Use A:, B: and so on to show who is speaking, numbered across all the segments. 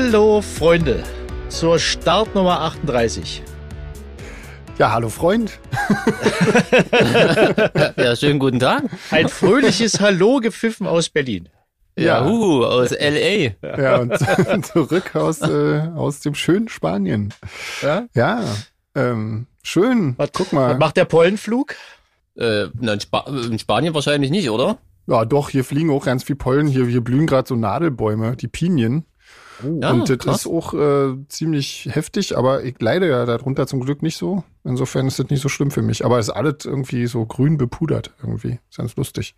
A: Hallo Freunde zur Startnummer 38.
B: Ja, hallo Freund.
C: ja, schönen guten Tag.
A: Ein fröhliches Hallo gepfiffen aus Berlin.
C: Ja, uh, aus LA.
B: Ja, und zurück aus, äh, aus dem schönen Spanien.
A: Ja,
B: Ja, ähm, schön.
A: was,
B: Guck mal.
A: Was macht der Pollenflug?
C: Äh, na, in, Spa in Spanien wahrscheinlich nicht, oder?
B: Ja, doch, hier fliegen auch ganz viel Pollen. Hier, hier blühen gerade so Nadelbäume, die Pinien.
C: Ja,
B: und das
C: krass.
B: ist auch äh, ziemlich heftig, aber ich leide ja darunter zum Glück nicht so. Insofern ist das nicht so schlimm für mich. Aber es ist alles irgendwie so grün bepudert irgendwie. Ist ganz lustig.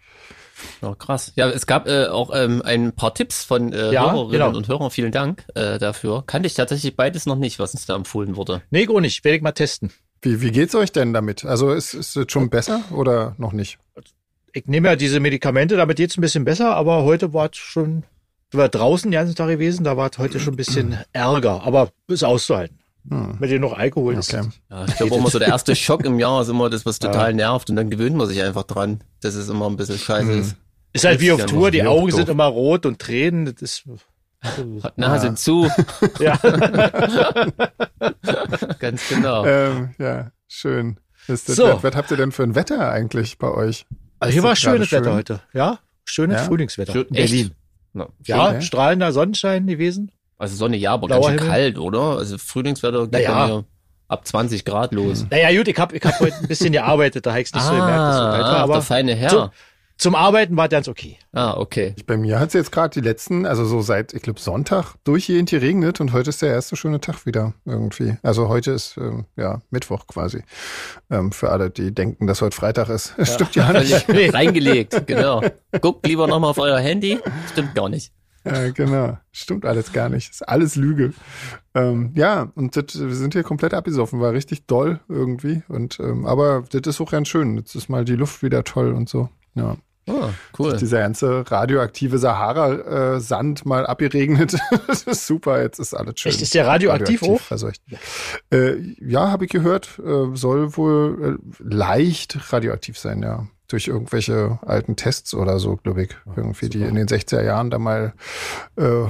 C: Ja, krass. Ja, es gab äh, auch ähm, ein paar Tipps von äh,
A: Ja,
C: Hörerinnen
A: genau.
C: und Hörern. Vielen Dank äh, dafür. Kannte ich tatsächlich beides noch nicht, was uns da empfohlen wurde.
A: Nee, gar nicht. Werde ich mal testen.
B: Wie, wie geht's euch denn damit? Also ist, ist es schon besser oder noch nicht?
A: Ich nehme ja diese Medikamente, damit geht's ein bisschen besser, aber heute war es schon, war draußen den ganzen Tag gewesen, da war es heute schon ein bisschen Ärger, aber ist auszuhalten.
B: Hm.
A: Mit dir noch Alkohol ist.
B: Okay.
C: Ja, ich glaube immer so der erste Schock im Jahr ist immer das, was total nervt und dann gewöhnt man sich einfach dran, dass es immer ein bisschen scheiße
B: Mhm.
C: ist.
A: Ist halt wie auf
C: Ja,
A: Tour, die Augen sind immer rot und Tränen, das ist,
C: Hat Nase zu,
A: ja.
C: ganz genau.
B: Ähm, ja, schön. Ist das,
A: So.
B: was, was habt ihr denn für ein Wetter eigentlich bei euch?
A: Also hier war schönes
B: schön?
A: Wetter heute. Ja, schönes
B: Ja?
A: Frühlingswetter.
C: Schön-
A: in Berlin.
C: Na,
A: Ja,
B: Okay.
A: strahlender Sonnenschein gewesen.
C: Also Sonne ja, aber
A: Blauer
C: ganz schön
A: Himmel.
C: kalt, oder? Also Frühlingswetter geht
A: Naja.
C: bei mir ab 20 Grad los.
A: Naja, gut, ich habe ich hab heute ein bisschen gearbeitet, da habe ich nicht so gemerkt, dass es so kalt war,
C: ah,
A: aber
C: der feine Herr.
A: so- zum Arbeiten war ganz okay.
C: Ah, okay.
B: Bei mir hat es jetzt gerade die letzten, also so seit, ich glaube, Sonntag durchgehend geregnet und heute ist der erste schöne Tag wieder irgendwie. Also heute ist ähm, ja Mittwoch quasi. Ähm, für alle, die denken, dass heute Freitag ist. Stimmt ja nicht.
C: Reingelegt, genau. Guckt lieber nochmal auf euer Handy. Stimmt gar nicht.
B: Äh, genau. Stimmt alles gar nicht. Ist alles Lüge. Ähm, ja, und das, wir sind hier komplett abgesoffen, war richtig doll irgendwie. Und ähm, aber das ist auch ganz schön. Jetzt ist mal die Luft wieder toll und so. Ja.
C: Ah, cool.
B: Dieser ganze radioaktive Sahara-Sand mal abgeregnet. das ist super, jetzt ist alles schön.
A: Echt, ist der radioaktiv auch?
B: verseucht. Äh, ja, habe ich gehört. Äh, soll wohl äh, leicht radioaktiv sein, ja. Durch irgendwelche alten Tests oder so, glaube ich. Irgendwie, die in den 60er Jahren da mal äh,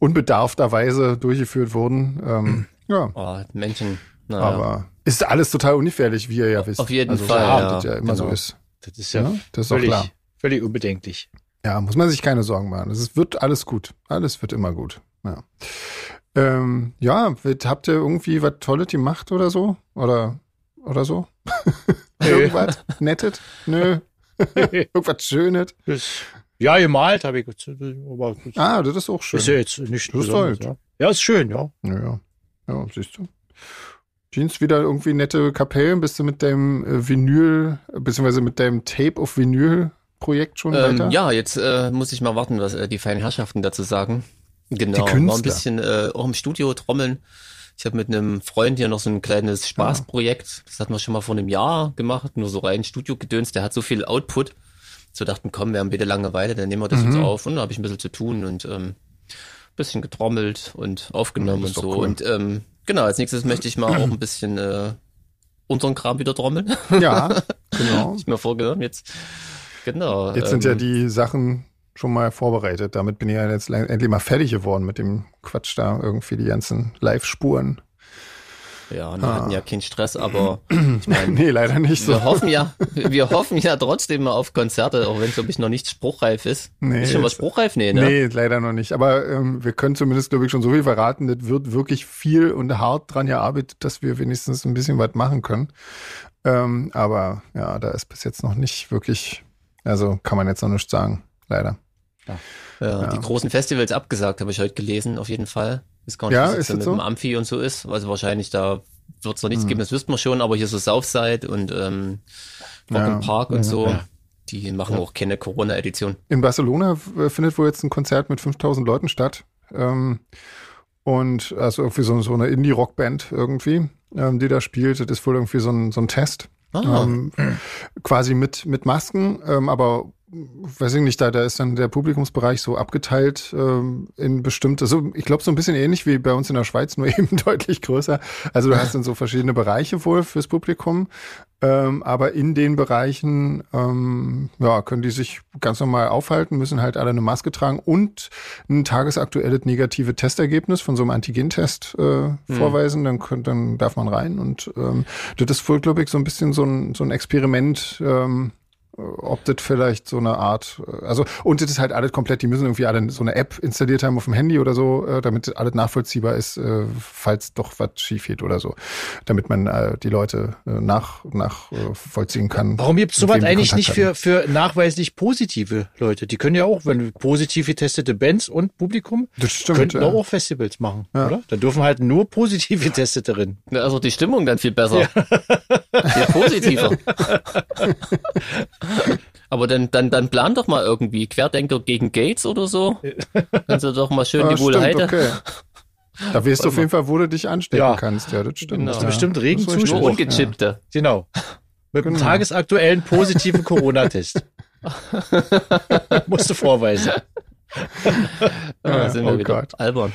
B: unbedarfterweise durchgeführt wurden. Ähm, ja,
C: Oh, Menschen. Naja.
B: aber ist alles total ungefährlich, wie ihr ja wisst.
C: Auf jeden
B: also,
C: Fall,
B: So,
C: ja,
B: ja immer so
C: genau.
B: ist.
A: Das ist ja,
B: Ja, das ist
A: völlig,
B: klar.
A: Völlig unbedenklich.
B: Ja, muss man sich keine Sorgen machen. Es wird alles gut. Alles wird immer gut. Ja, ähm, ja habt ihr irgendwie was Tolles gemacht oder so? Oder, oder so? Irgendwas Nettes? Nö. Irgendwas Schönes?
A: Ja, gemalt habe ich. Aber das
B: Ah, das ist auch schön.
A: ist ja jetzt nicht
B: Das ist halt.
A: ja. ja, ist schön, ja.
B: Ja, ja. Ja, siehst du. Jeans wieder irgendwie nette Kapellen. Bist du mit deinem äh, Vinyl, beziehungsweise mit deinem Tape auf Vinyl-Projekt schon weiter?
C: Ähm, ja, jetzt äh, muss ich mal warten, was äh, die feinen Herrschaften dazu sagen. Genau, war ein bisschen äh, auch im Studio trommeln. Ich habe mit einem Freund hier noch so ein kleines Spaßprojekt. Das hatten wir schon mal vor einem Jahr gemacht, nur so rein Studio-Gedöns. Der hat so viel Output. So dachten, komm, wir haben bitte Langeweile, dann nehmen wir das
B: Mhm.
C: jetzt auf. Und da habe ich ein bisschen zu tun und ähm, bisschen getrommelt und aufgenommen und so.
B: cool.
C: Und ähm, genau, als nächstes möchte ich mal auch ein bisschen äh, unseren Kram wieder trommeln.
B: Ja, genau.
C: ich mir vorgenommen jetzt. Genau.
B: Jetzt sind ja
C: ähm,
B: die Sachen schon mal vorbereitet. Damit bin ich ja jetzt endlich mal fertig geworden mit dem Quatsch da. Irgendwie die ganzen Live-Spuren.
C: Ja, wir hatten ja keinen Stress, aber ich meine,
B: Ah. nee, leider nicht so.
C: wir hoffen ja, wir hoffen ja trotzdem mal auf Konzerte, auch wenn glaube ich noch nicht spruchreif ist.
B: Nee,
C: ist schon was spruchreif? Nee, ne?
B: Nee, leider noch nicht. Aber ähm, wir können zumindest, glaube ich, schon so viel verraten. Das wird wirklich viel und hart dran gearbeitet, dass wir wenigstens ein bisschen was machen können. Ähm, aber ja, da ist bis jetzt noch nicht wirklich, also kann man jetzt noch nichts sagen. Leider.
C: Ja, Die großen Festivals abgesagt, habe ich heute gelesen, auf jeden Fall. Ist gar nicht,
B: Ja, ist das
C: mit
B: so?
C: dem Amphi und so ist. Also wahrscheinlich da wird es noch nichts geben, das wüssten wir schon, aber hier so Southside und ähm, Rock
B: Ja.
C: Park und so,
A: ja.
C: die machen auch keine Corona-Edition.
B: In Barcelona äh, findet wohl jetzt ein Konzert mit 5000 Leuten statt. Ähm, und also irgendwie so, so eine Indie-Rock-Band irgendwie, ähm, die da spielt. Das ist wohl irgendwie so ein, so ein Test.
C: Ah,
B: Ähm, quasi mit, mit Masken, ähm, aber weiß ich nicht, da, da ist dann der Publikumsbereich so abgeteilt ähm, in bestimmte, so ich glaube so ein bisschen ähnlich wie bei uns in der Schweiz, nur eben deutlich größer. Also du hast dann so verschiedene Bereiche wohl fürs Publikum, ähm, aber in den Bereichen ähm, ja, können die sich ganz normal aufhalten, müssen halt alle eine Maske tragen und ein tagesaktuelles negative Testergebnis von so einem Antigentest äh, hm. vorweisen, dann, könnt, dann darf man rein und ähm, das ist wohl, glaube ich, so ein bisschen so ein, so ein Experiment, ähm, ob das vielleicht so eine Art, äh, also und das ist halt alles komplett, die müssen irgendwie alle so eine App installiert haben auf dem Handy oder so, äh, damit alles nachvollziehbar ist, äh, falls doch was schief geht oder so, damit man die Leute nach nachvollziehen kann.
A: Warum gibt es sowas eigentlich nicht für für nachweislich positive Leute? Die können ja auch, wenn positiv getestete Bands und Publikum, das stimmt, könnten ja. auch Festivals machen, ja. oder? Dann dürfen halt nur positiv getestete drin.
C: Also die Stimmung dann viel besser, ja. viel positiver. Aber dann, dann, dann plan doch mal irgendwie Querdenker gegen Gates oder so. Kannst du doch mal schön ja, die Wohlheide. Okay.
B: Da weißt du auf jeden Fall, wo du dich anstecken ja. kannst. Ja, das stimmt. Genau.
A: Hast du bestimmt regen Zuspruch.
C: Ungechippte. Ja.
A: Genau. Mit genau. einem tagesaktuellen positiven Corona-Test. Musst du vorweisen.
C: ah, sind wir oh wieder Gott. albern.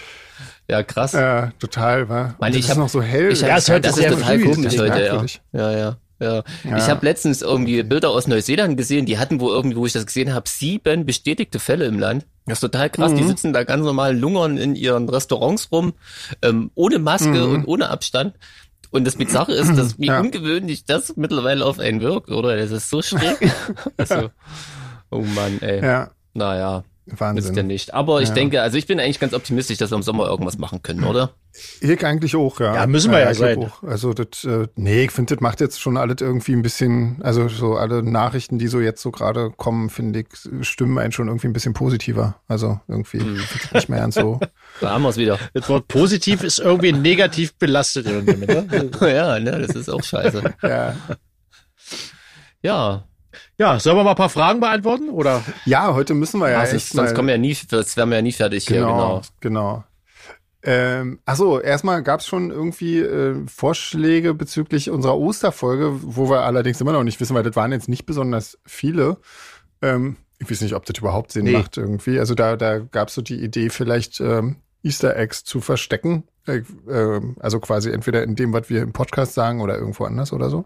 C: Ja, krass.
B: Ja, total, wa?
C: Meine, ich habe
B: noch so hell.
C: Ich hab, ja, das, das ist total komisch heute, ja. Ja, ja. Ja. ja. Ich habe letztens irgendwie Bilder aus Neuseeland gesehen, die hatten wo irgendwie, wo ich das gesehen habe, sieben bestätigte Fälle im Land. Das ist total krass. Mhm. Die sitzen da ganz normal lungern in ihren Restaurants rum, ähm, ohne Maske mhm. und ohne Abstand. Und das Bizarre ist, dass wie ja. ungewöhnlich das mittlerweile auf einen wirkt, oder? Das ist so schräg. also, oh Mann, ey. Ja. Naja. Wahnsinn. Ist ja nicht. Aber ich ja. denke, also ich bin eigentlich ganz optimistisch, dass wir im Sommer irgendwas machen können, oder?
B: Ich eigentlich auch, ja.
A: Ja, müssen wir ja, ja sein.
B: Auch. Also das, äh, nee, ich finde, das macht jetzt schon alles irgendwie ein bisschen, also so alle Nachrichten, die so jetzt so gerade kommen, finde ich, stimmen einen schon irgendwie ein bisschen positiver. Also irgendwie hm. nicht mehr ganz so.
C: Da haben wir es wieder.
A: Das Wort positiv ist irgendwie negativ belastet irgendwie,
C: ne? ja, ne, das ist auch scheiße.
B: ja.
C: Ja,
A: ja, sollen wir mal ein paar Fragen beantworten? Oder?
B: Ja, heute müssen wir ja.
C: Also, echt sonst kommen wir ja nie, das wären wir ja nie fertig
B: genau,
C: hier, genau.
B: Genau. Ähm, achso, erstmal gab es schon irgendwie äh, Vorschläge bezüglich unserer Osterfolge, wo wir allerdings immer noch nicht wissen, weil das waren jetzt nicht besonders viele. Ähm, ich weiß nicht, ob das überhaupt Sinn nee. macht irgendwie. Also da, da gab es so die Idee, vielleicht ähm, Easter Eggs zu verstecken. Äh, äh, also quasi entweder in dem, was wir im Podcast sagen oder irgendwo anders oder so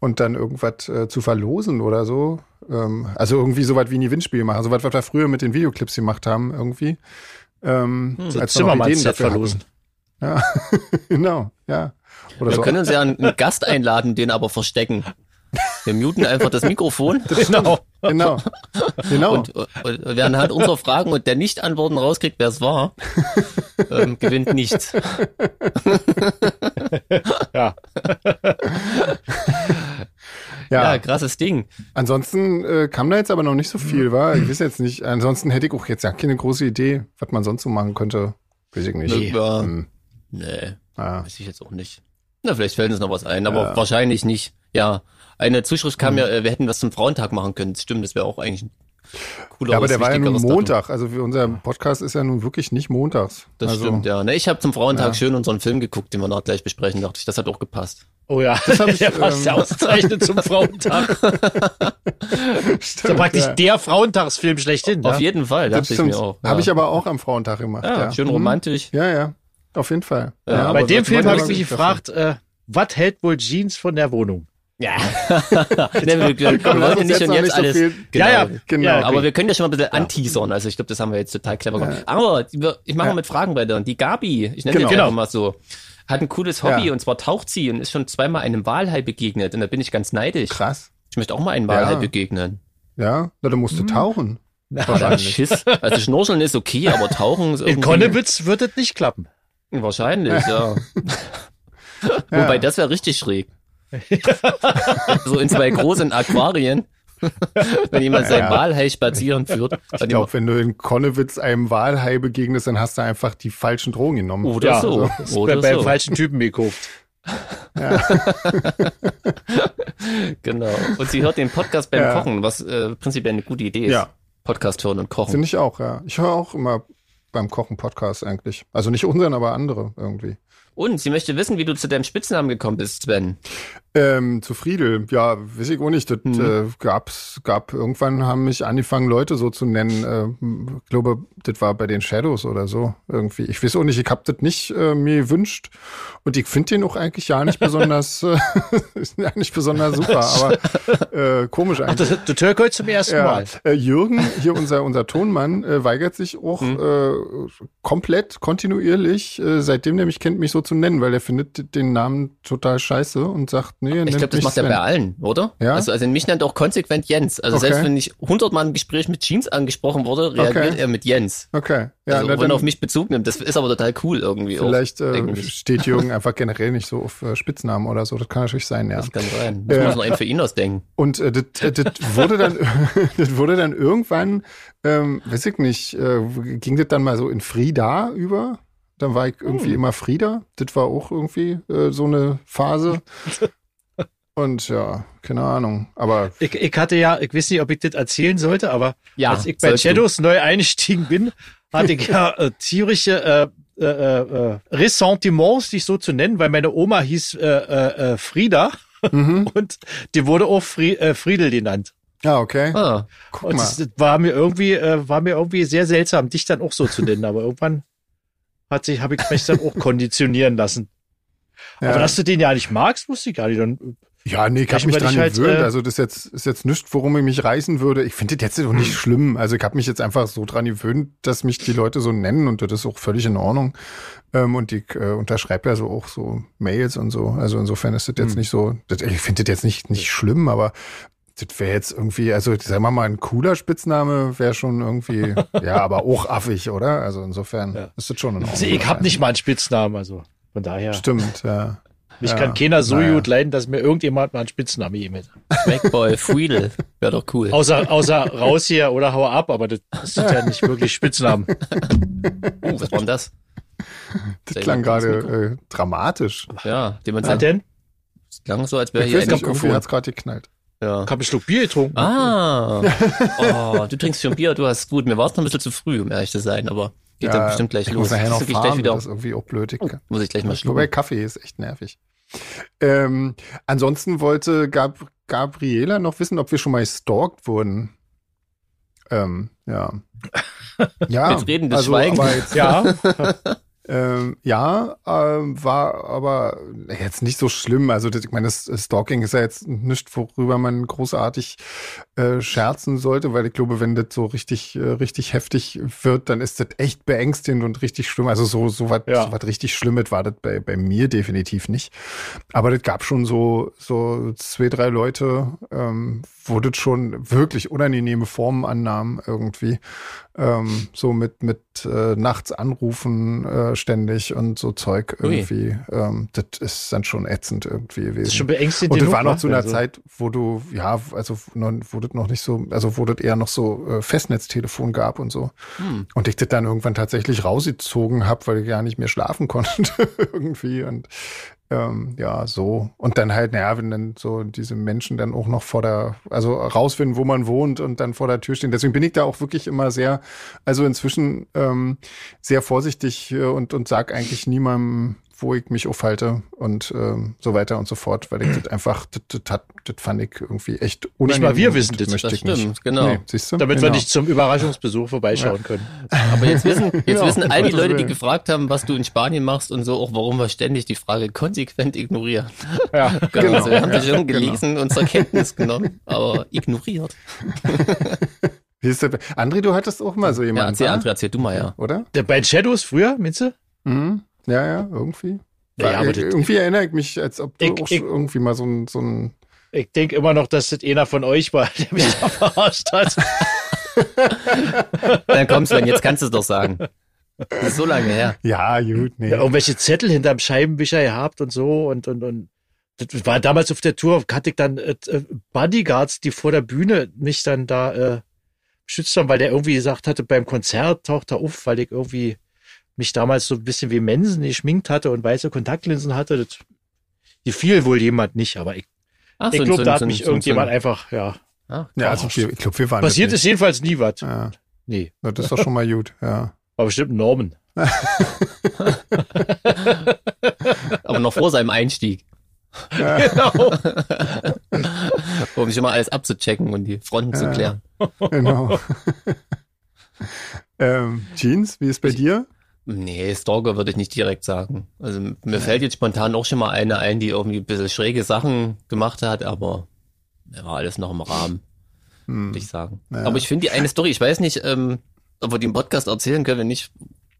B: und dann irgendwas äh, zu verlosen oder so. Ähm, also irgendwie so was wie ein Gewinnspiel machen. So was, was wir früher mit den Videoclips gemacht haben, irgendwie. Ähm,
A: hm, als Zimmermann-Set verlosen.
B: Ja, genau, ja.
C: Oder wir so. können uns ja einen Gast einladen, den aber verstecken. Wir muten einfach das Mikrofon.
B: Genau, genau, genau.
C: Und, und, und wer anhand unserer Fragen und der Nicht-Antworten rauskriegt, wer es war, ähm, gewinnt nichts.
A: ja.
C: ja. ja, krasses Ding.
B: Ansonsten äh, kam da jetzt aber noch nicht so viel, war. Ich weiß jetzt nicht. Ansonsten hätte ich auch jetzt ja keine große Idee, was man sonst so machen könnte. Weiß ich nicht.
C: Nee, hm. nee ah. weiß ich jetzt auch nicht. Na, vielleicht fällt uns noch was ein, aber ja. wahrscheinlich nicht. Ja, eine Zuschrift kam mhm. ja, äh, wir hätten was zum Frauentag machen können. Das stimmt, das wäre auch eigentlich ein
B: cooler Ja, aber der war ja nun Montag. Datum. Also unser Podcast ist ja nun wirklich nicht montags.
C: Das
B: also,
C: stimmt, ja. Ne, ich habe zum Frauentag ja. schön unseren Film geguckt, den wir noch gleich besprechen, dachte ich. Das hat auch gepasst.
A: Oh ja, das habe ich. Der passt ja ähm, ausgezeichnet zum Frauentag. stimmt, so praktisch ja. der Frauentagsfilm schlechthin.
C: Auf ja? jeden Fall, dachte ich mir auch.
B: Ja. Habe ich aber auch am Frauentag gemacht. Ja,
C: Schön romantisch.
B: Ja, ja. Auf jeden Fall.
A: Bei dem Film habe ich mich gefragt, äh, was hält wohl Jeans von der Wohnung?
C: Ja. ne, wir, wir, wir wollen ja nicht schon jetzt alles. So
A: genau, ja, ja,
C: genau. Ja, aber wir können ja schon mal ein bisschen ja. anteasern. Also ich glaube, das haben wir jetzt total clever gemacht. Ja. Aber ich mache mal mit Fragen weiter. Die Gabi, ich nenne genau. die genau. mal so, hat ein cooles Hobby ja. und zwar taucht sie und ist schon zweimal einem Walhai begegnet. Und da bin ich ganz neidisch.
B: Krass.
C: Ich möchte auch mal einem Walhai begegnen.
B: Ja, na, dann musst du hm. tauchen.
C: Wahrscheinlich. Schiss. Also Schnorcheln ist okay, aber tauchen ist
A: irgendwie... In Konnewitz wird es nicht klappen.
C: Wahrscheinlich, ja. Wobei, das wäre richtig schräg. so in zwei großen Aquarien. wenn jemand seinen ja. Walhai spazieren führt.
B: Ich glaube, wenn du in Konnewitz einem Walhai begegnest, dann hast du einfach die falschen Drogen genommen.
C: Oder ja, so.
A: Also, Oder bei, so. beim falschen Typen gekauft.
C: Ja. genau. Und sie hört den Podcast beim ja. Kochen, was äh, prinzipiell eine gute Idee ist. Ja. Podcast hören und kochen.
B: Finde ich auch, ja. Ich höre auch immer beim Kochen Podcast eigentlich. Also nicht unseren, aber andere irgendwie.
C: Und sie möchte wissen, wie du zu deinem Spitznamen gekommen bist, Sven.
B: Ähm, zu Friedel, ja, weiß ich auch nicht. Das mhm. äh, gab's, gab irgendwann haben mich angefangen, Leute so zu nennen. Äh, ich glaube, das war bei den Shadows oder so irgendwie. Ich weiß auch nicht, ich hab das nicht äh, mir gewünscht und ich finde den auch eigentlich ja nicht besonders, äh, ja nicht besonders super, aber äh, komisch eigentlich.
A: Ach, du Türkei zum ersten ja. Mal.
B: Äh, Jürgen, hier unser unser Tonmann, äh, weigert sich auch mhm. äh, komplett kontinuierlich, äh, seitdem der mich kennt, mich so zu nennen, weil er findet den Namen total scheiße und sagt Nee,
C: ich glaube, das macht er bei allen, oder? Ja? Also, also mich nennt auch konsequent Jens. Also okay. selbst wenn ich hundertmal im Gespräch mit Jeans angesprochen wurde, reagiert okay. er mit Jens.
B: Okay.
C: Ja, also, wenn er auf mich Bezug nimmt, das ist aber total cool irgendwie.
B: Vielleicht auch, äh, steht Jürgen einfach generell nicht so auf äh, Spitznamen oder so. Das kann natürlich sein, ja.
C: Das kann sein. Muss äh, man noch einen für ihn ausdenken.
B: Und äh, das, äh, das wurde dann, das wurde dann irgendwann, ähm, weiß ich nicht, äh, ging das dann mal so in Frieda über? Dann war ich irgendwie hm. immer Frieda. Das war auch irgendwie äh, so eine Phase. Und ja, keine Ahnung. Aber
A: ich, ich hatte ja, ich weiß nicht, ob ich das erzählen sollte, aber ja, als ich bei Shadows du. neu eingestiegen bin, hatte ich ja äh, tierische äh, äh, äh, Ressentiments, dich so zu nennen, weil meine Oma hieß äh, äh, äh Frieda mhm. und die wurde auch Fri äh, Friedel genannt.
B: Ah, okay.
A: Ah, Guck und mal. das war mir irgendwie, äh, war mir irgendwie sehr seltsam, dich dann auch so zu nennen, aber irgendwann hat sich, habe ich mich dann auch konditionieren lassen. Ja. Aber dass du den ja nicht magst, wusste ich gar nicht. Dann
B: ja, nee, ich habe mich dran halt, gewöhnt. Äh, also das jetzt ist jetzt nichts, worum ich mich reißen würde. Ich finde das jetzt auch nicht schlimm. Also ich habe mich jetzt einfach so dran gewöhnt, dass mich die Leute so nennen und das ist auch völlig in Ordnung. Ähm, und ich äh, unterschreibe ja so auch so Mails und so. Also insofern ist das jetzt hm. nicht so. Das, ich finde das jetzt nicht nicht schlimm, aber das wäre jetzt irgendwie, also sagen wir mal, ein cooler Spitzname wäre schon irgendwie, ja, aber auch affig, oder? Also insofern ja. ist das schon in
A: Ordnung. Also ich habe nicht mal einen Spitznamen, also von daher.
B: Stimmt, ja.
A: Mich ja, kann keiner so naja. gut leiden, dass mir irgendjemand mal einen Spitznamen geben
C: Backboy Friedel. Wäre doch cool.
A: Außer, außer raus hier oder hau ab, aber das ist ja nicht wirklich Spitznamen.
C: Uh, was war denn das?
B: Das Sehr klang gerade äh, dramatisch.
C: Ja,
A: dem man denn?
C: Das klang so, als wäre
B: hier ein Mikrofon. hat's gerade geknallt.
A: Ja. Ich habe einen Schluck Bier getrunken.
C: Ah. oh, du trinkst schon Bier, du hast gut. Mir war es noch ein bisschen zu früh, um ehrlich zu sein, aber geht ja, dann bestimmt gleich
B: ich
C: los.
B: Muss nachher noch fahren, gleich wieder das ist irgendwie auch blöd.
C: Oh, muss ich gleich mal schlucken.
B: Wobei Kaffee ist echt nervig. Ähm, ansonsten wollte Gab Gabriela noch wissen, ob wir schon mal stalkt wurden. Ähm, ja.
C: ja. Jetzt reden des also,
B: Schweigens. ja. Ähm, ja, ähm, war aber jetzt nicht so schlimm. Also ich meine, das Stalking ist ja jetzt nicht, worüber man großartig äh, scherzen sollte, weil ich glaube, wenn das so richtig, äh, richtig heftig wird, dann ist das echt beängstigend und richtig schlimm. Also so, so was, ja. so was richtig Schlimmes war das bei, bei mir definitiv nicht. Aber das gab schon so, so zwei, drei Leute, ähm, wo das schon wirklich unangenehme Formen annahm irgendwie. Ähm, so mit, mit äh, nachts anrufen äh, ständig und so Zeug irgendwie. Ähm, das ist dann schon ätzend irgendwie gewesen. Das ist
A: schon beängstigend.
B: Und das war noch zu einer also. Zeit, wo du, ja, also wo das noch nicht so, also wo das eher noch so äh, Festnetztelefon gab und so. Hm. Und ich das dann irgendwann tatsächlich rausgezogen habe, weil ich gar nicht mehr schlafen konnte irgendwie. Und ähm, ja, so. Und dann halt, naja, wenn dann so diese Menschen dann auch noch vor der, also rausfinden, wo man wohnt und dann vor der Tür stehen. Deswegen bin ich da auch wirklich immer sehr, also inzwischen ähm, sehr vorsichtig äh, und, und sag eigentlich niemandem, wo ich mich aufhalte und ähm, so weiter und so fort, weil ich das einfach, das, das, hat, das fand ich irgendwie echt unangenehm.
A: Nicht mal wir wissen das,
C: möchte das stimmt, nicht. genau. Nee,
A: siehst du? Damit genau. wir nicht zum Überraschungsbesuch vorbeischauen ja. können.
C: Aber jetzt wissen, jetzt genau. wissen all die Leute, die gefragt haben, was du in Spanien machst und so, auch warum wir ständig die Frage konsequent ignorieren. Ja, genau. genau. Also wir haben das schon genau. gelesen und zur Kenntnis genommen, aber ignoriert.
B: Wie ist der, André, du hattest auch mal so jemanden. Ja,
C: erzähl, André, erzähl du mal, ja.
B: Oder?
A: Der bei Shadows früher, Minze?
B: Mhm. Ja, ja, irgendwie. Ja, ja, aber irgendwie das, erinnere ich mich, als ob du ich, auch ich, irgendwie mal so ein, so ein.
A: Ich denke immer noch, dass das einer von euch war, der mich da verarscht hat.
C: Dann kommst du, jetzt kannst du es doch sagen. Das ist so lange her.
B: Ja, gut,
A: nee. Ja, irgendwelche Zettel hinterm Scheibenwischer gehabt und so und, und, und. Das war damals auf der Tour, hatte ich dann äh, äh, Bodyguards, die vor der Bühne mich dann da äh, schützt haben, weil der irgendwie gesagt hatte, beim Konzert taucht er auf, weil ich irgendwie mich damals so ein bisschen wie Mensen geschminkt hatte und weiße Kontaktlinsen hatte. Das gefiel wohl jemand nicht, aber ich, Ach, ich glaube, da hat mich so, irgendjemand so, einfach, ja.
B: Ah, ja, also wir, ich glaube, wir waren.
A: Passiert ist jedenfalls nie was.
B: Ja. Nee. Ja, das ist doch schon mal gut, ja.
A: War bestimmt Norman.
C: Dann noch vor seinem Einstieg.
A: Genau.
C: um schon mal alles abzuchecken und die Fronten zu
B: Ja.
C: klären.
B: Genau. ähm, Jeans, wie ist bei dir?
C: Nee, Stalker würde ich nicht direkt sagen. Also mir fällt jetzt spontan auch schon mal eine ein, die irgendwie ein bisschen schräge Sachen gemacht hat, aber war alles noch im Rahmen,
B: Hm.
C: würde ich sagen.
B: Ja.
C: Aber ich finde die eine Story, ich weiß nicht, ähm, ob wir die im Podcast erzählen können, wenn nicht,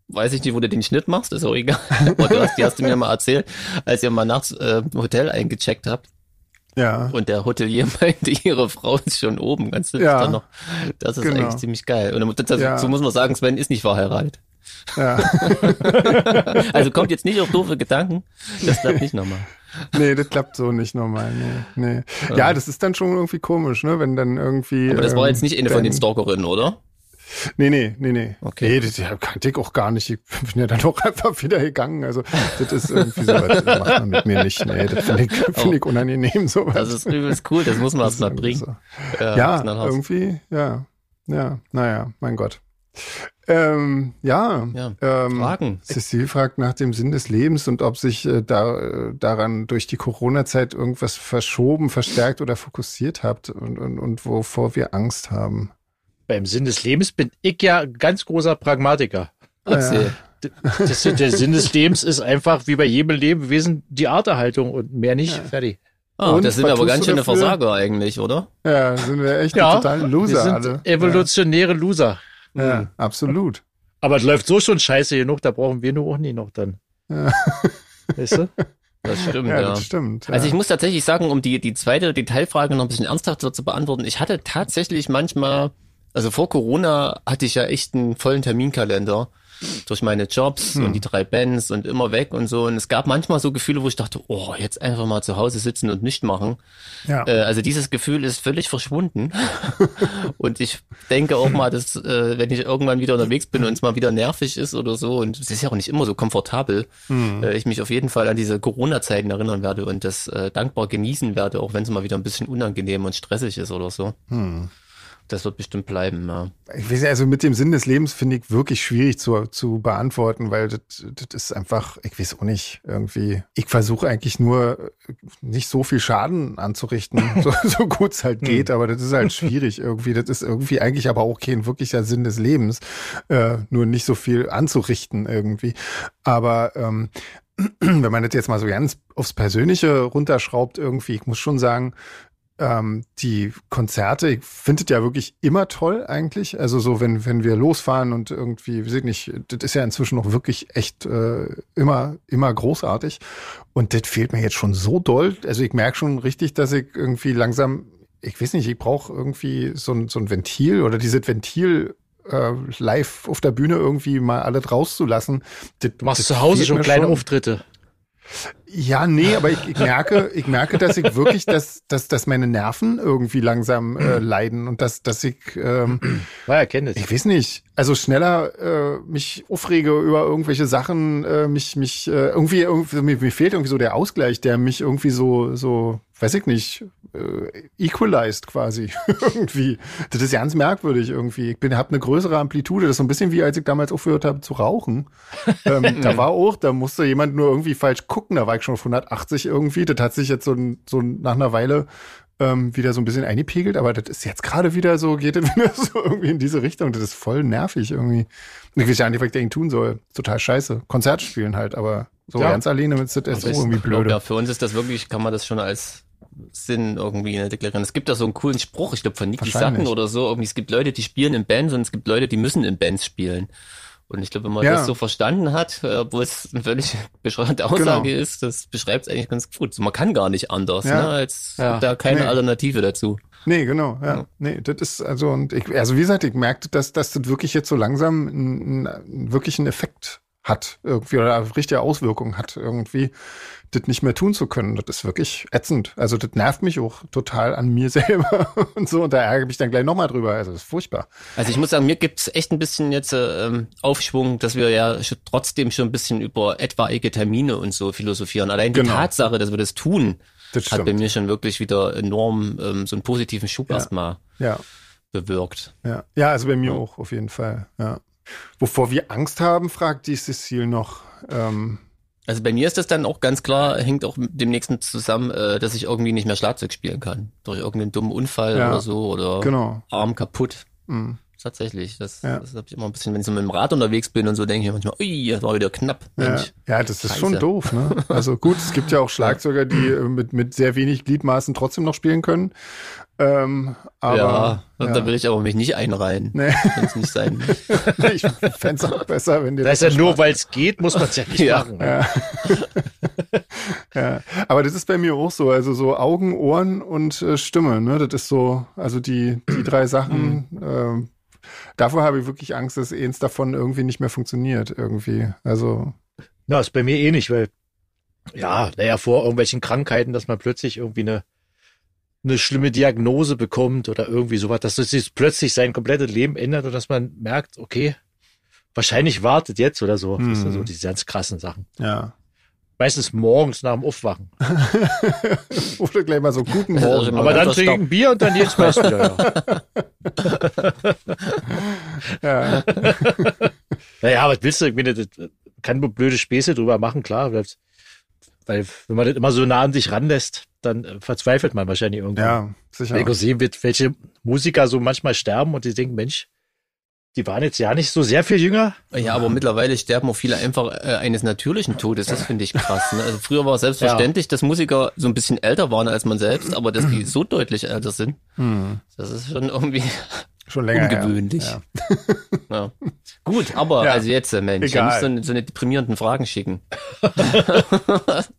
C: weiß ich nicht, wo du den Schnitt machst, ist auch egal. Aber du hast, die hast du mir mal erzählt, als ihr mal nachts äh, im Hotel eingecheckt habt
B: Ja.
C: und der Hotelier meinte, ihre Frau ist schon oben, ganz
B: Ja.
C: ja. noch. Das ist
B: Genau.
C: eigentlich ziemlich geil. Und dazu
B: Ja.
C: dazu muss man sagen, Sven ist nicht verheiratet.
B: Ja.
C: Also kommt jetzt nicht auf doofe Gedanken. Das klappt nicht nochmal.
B: Nee, das klappt so nicht normal. Nee, nee. Ja, das ist dann schon irgendwie komisch, ne? Wenn dann irgendwie.
C: Aber das war
B: ähm,
C: jetzt nicht eine von den Stalkerinnen, oder?
B: Nee, nee, nee, nee.
C: Okay.
B: Nee, das ja, kannte ich auch gar nicht. Ich bin ja dann auch einfach wieder gegangen. Also, das ist irgendwie so, das macht man mit mir nicht. Nee, das finde ich, finde ich unangenehm, sowas.
C: Das ist übelst cool, das muss man
B: Das
C: erst mal bringen.
B: so. Ja,
C: knallhart.
B: irgendwie, ja. Ja, naja, mein Gott. Ähm, ja,
C: Ja,
B: ähm,
C: Fragen.
B: Cecile fragt nach dem Sinn des Lebens und ob sich äh, da, äh, daran durch die Corona-Zeit irgendwas verschoben, verstärkt oder fokussiert habt und, und, und wovor wir Angst haben.
A: Beim Sinn des Lebens bin ich ja ein ganz großer Pragmatiker.
C: Erzähl.
A: Das, der Sinn des Lebens ist einfach wie bei jedem Lebewesen die Arterhaltung und mehr nicht. Fertig.
C: Ah,
B: Und,
C: das sind aber ganz schöne? Versager eigentlich, oder?
B: Ja, sind wir echt
A: Ja,
B: total
A: Wir
B: Loser
A: sind
B: alle.
A: evolutionäre Loser.
B: Ja, ja, absolut.
A: Aber es läuft so schon scheiße genug, da brauchen wir nur auch nie noch dann.
B: Ja.
A: Weißt du?
C: Das stimmt,
B: Ja,
C: ja.
B: das stimmt. Ja.
C: Also ich muss tatsächlich sagen, um die, die zweite Detailfrage noch ein bisschen ernsthafter zu beantworten, ich hatte tatsächlich manchmal, also vor Corona hatte ich ja echt einen vollen Terminkalender durch meine Jobs
B: Hm.
C: und die drei Bands und immer weg und so. Und es gab manchmal so Gefühle, wo ich dachte, oh, jetzt einfach mal zu Hause sitzen und nicht machen.
B: ja.
C: Äh, also dieses Gefühl ist völlig verschwunden. und ich denke auch mal, dass äh, wenn ich irgendwann wieder unterwegs bin und es mal wieder nervig ist oder so, und es ist ja auch nicht immer so komfortabel,
B: Hm.
C: äh, ich mich auf jeden Fall an diese Corona-Zeiten erinnern werde und das äh, dankbar genießen werde, auch wenn es mal wieder ein bisschen unangenehm und stressig ist oder so.
B: Hm.
C: Das wird bestimmt bleiben, ja.
B: Ich weiß, nicht, also mit dem Sinn des Lebens finde ich wirklich schwierig zu, zu beantworten, weil das, das ist einfach, ich weiß auch nicht, irgendwie. Ich versuche eigentlich nur nicht so viel Schaden anzurichten, so, so gut es halt geht, aber das ist halt schwierig irgendwie. Das ist irgendwie eigentlich aber auch kein wirklicher Sinn des Lebens, äh, nur nicht so viel anzurichten irgendwie. Aber ähm, wenn man das jetzt mal so ganz aufs Persönliche runterschraubt irgendwie, ich muss schon sagen, ähm, die Konzerte, ich finde es ja wirklich immer toll eigentlich. Also so, wenn, wenn wir losfahren und irgendwie, weiß ich nicht, das ist ja inzwischen noch wirklich echt äh, immer, immer großartig. Und das fehlt mir jetzt schon so doll. Also ich merke schon richtig, dass ich irgendwie langsam, ich weiß nicht, ich brauche irgendwie so ein, so ein Ventil oder dieses Ventil äh, live auf der Bühne irgendwie mal alles rauszulassen. Das,
A: Du machst zu Hause schon kleine Auftritte.
B: Ja, nee, aber ich, ich merke, ich merke, dass ich wirklich, dass, dass, dass meine Nerven irgendwie langsam äh, leiden und dass, dass ich, ähm,
A: Ja, erkenne es.
B: ich weiß nicht, also schneller äh, mich aufrege über irgendwelche Sachen, äh, mich, mich äh, irgendwie, irgendwie mir, mir fehlt irgendwie so der Ausgleich, der mich irgendwie so, so, weiß ich nicht, äh, equalized quasi irgendwie. Das ist ganz merkwürdig irgendwie. Ich bin, habe eine größere Amplitude. Das ist so ein bisschen wie als ich damals aufgehört habe zu rauchen. ähm, da war auch, da musste jemand nur irgendwie falsch gucken. Da war ich schon auf 180 irgendwie. Das hat sich jetzt so, so nach einer Weile ähm, wieder so ein bisschen eingepegelt, aber das ist jetzt gerade wieder so, geht wieder so irgendwie in diese Richtung. Das ist voll nervig irgendwie. Ich weiß ja nicht, was ich dagegen tun soll. Total scheiße. Konzert spielen halt, aber so
A: Ja.
B: ganz alleine das ist
C: Also
B: irgendwie blöde.
C: Ja, für uns ist das wirklich, kann man das schon als Sinn irgendwie ne, deklarieren. Es gibt da so einen coolen Spruch, ich glaube von Niki
B: Wahrscheinlich.
C: Satten oder so. Irgendwie, es gibt Leute, die spielen in Bands und es gibt Leute, die müssen in Bands spielen. Und ich glaube, wenn man
B: Ja.
C: das so verstanden hat, äh, obwohl es eine völlig bescheuerte Aussage ist, das beschreibt es eigentlich ganz gut. Man kann gar nicht anders,
B: Ja.
C: ne? Als
A: Ja.
C: gibt da keine
B: Nee.
C: Alternative dazu.
B: Nee, genau, ja.
C: Ja.
B: Nee, das ist also und ich, also wie gesagt, ich merkte, dass, dass das wirklich jetzt so langsam einen, einen wirklichen Effekt hat, irgendwie, oder richtige Auswirkungen hat, irgendwie, das nicht mehr tun zu können. Das ist wirklich ätzend. Also das nervt mich auch total an mir selber und so, und da ärgere ich mich dann gleich nochmal drüber. Also das ist furchtbar.
C: Also ich muss sagen, mir gibt's echt ein bisschen jetzt äh, ähm, Aufschwung, dass wir ja trotzdem schon ein bisschen über etwaige Termine und so philosophieren. Allein die
B: Genau.
C: Tatsache, dass wir das tun,
B: Das
C: hat bei mir schon wirklich wieder enorm ähm, so einen positiven Schub
B: Ja.
C: erstmal
B: Ja.
C: bewirkt.
B: Ja, ja also bei mir
C: Ja.
B: auch, auf jeden Fall. Ja. Wovor wir Angst haben, fragt die Cecile noch. Ähm,
C: Also bei mir ist das dann auch ganz klar, hängt auch mit dem nächsten zusammen, äh, dass ich irgendwie nicht mehr Schlagzeug spielen kann. Durch irgendeinen dummen Unfall
B: Ja,
C: oder so oder
B: genau.
C: Arm kaputt.
B: Mhm.
C: Tatsächlich. Das,
B: Ja.
C: das habe ich immer ein bisschen, wenn ich so mit dem Rad unterwegs bin und so, denke ich manchmal, ui, das war wieder knapp.
B: Ja, ja, das ist
C: Scheiße.
B: schon doof, ne? Also gut, es gibt ja auch Schlagzeuger, die äh, mit, mit sehr wenig Gliedmaßen trotzdem noch spielen können. Ähm, aber
C: ja,
B: ja.
C: da will ich aber mich nicht einreihen.
B: Nee.
C: Wenn es nicht sein
B: ich fänd's auch besser, wenn dir
A: Da ist ja nur, weil es geht, muss man es ja nicht
C: Ja.
A: machen.
B: Ja. ja. Aber das ist bei mir auch so. Also so Augen, Ohren und äh, Stimme, ne? Das ist so, also die, die drei Sachen, ähm, davor habe ich wirklich Angst, dass eins davon irgendwie nicht mehr funktioniert, irgendwie. Also,
A: Na, ist bei mir eh nicht, weil, ja, naja, vor irgendwelchen Krankheiten, dass man plötzlich irgendwie eine, eine schlimme Diagnose bekommt oder irgendwie sowas, dass es sich plötzlich sein komplettes Leben ändert und dass man merkt, okay, wahrscheinlich wartet jetzt oder so. Das ist ja
B: Hm.
A: so diese ganz krassen Sachen.
B: ja.
A: Meistens morgens nach dem Aufwachen.
B: Oder gleich mal so guten
C: Also
B: Morgen.
A: Aber dann trinke ich ein Bier und dann geht's meist wieder, ja.
B: Ja.
A: Naja, was willst du? Ich meine, das kann nur blöde Späße drüber machen, klar. Weil, weil wenn man das immer so nah an sich ranlässt, dann äh, verzweifelt man wahrscheinlich irgendwann.
B: ja, sicher.
A: Wenn ich wird, welche Musiker so manchmal sterben und die denken, Mensch, die waren jetzt ja nicht so sehr viel jünger.
C: Ja, aber mittlerweile sterben auch viele einfach äh, eines natürlichen Todes. Das finde ich krass. Ne? Also früher war es selbstverständlich, dass Musiker so ein bisschen älter waren als man selbst, aber dass die so deutlich älter sind,
B: Hm.
C: das ist schon irgendwie
B: Schon länger
C: ungewöhnlich.
B: Ja.
C: Ja. Gut, aber
B: Ja,
C: also jetzt, äh, Mensch, ich muss so, eine- so eine deprimierenden Fragen schicken.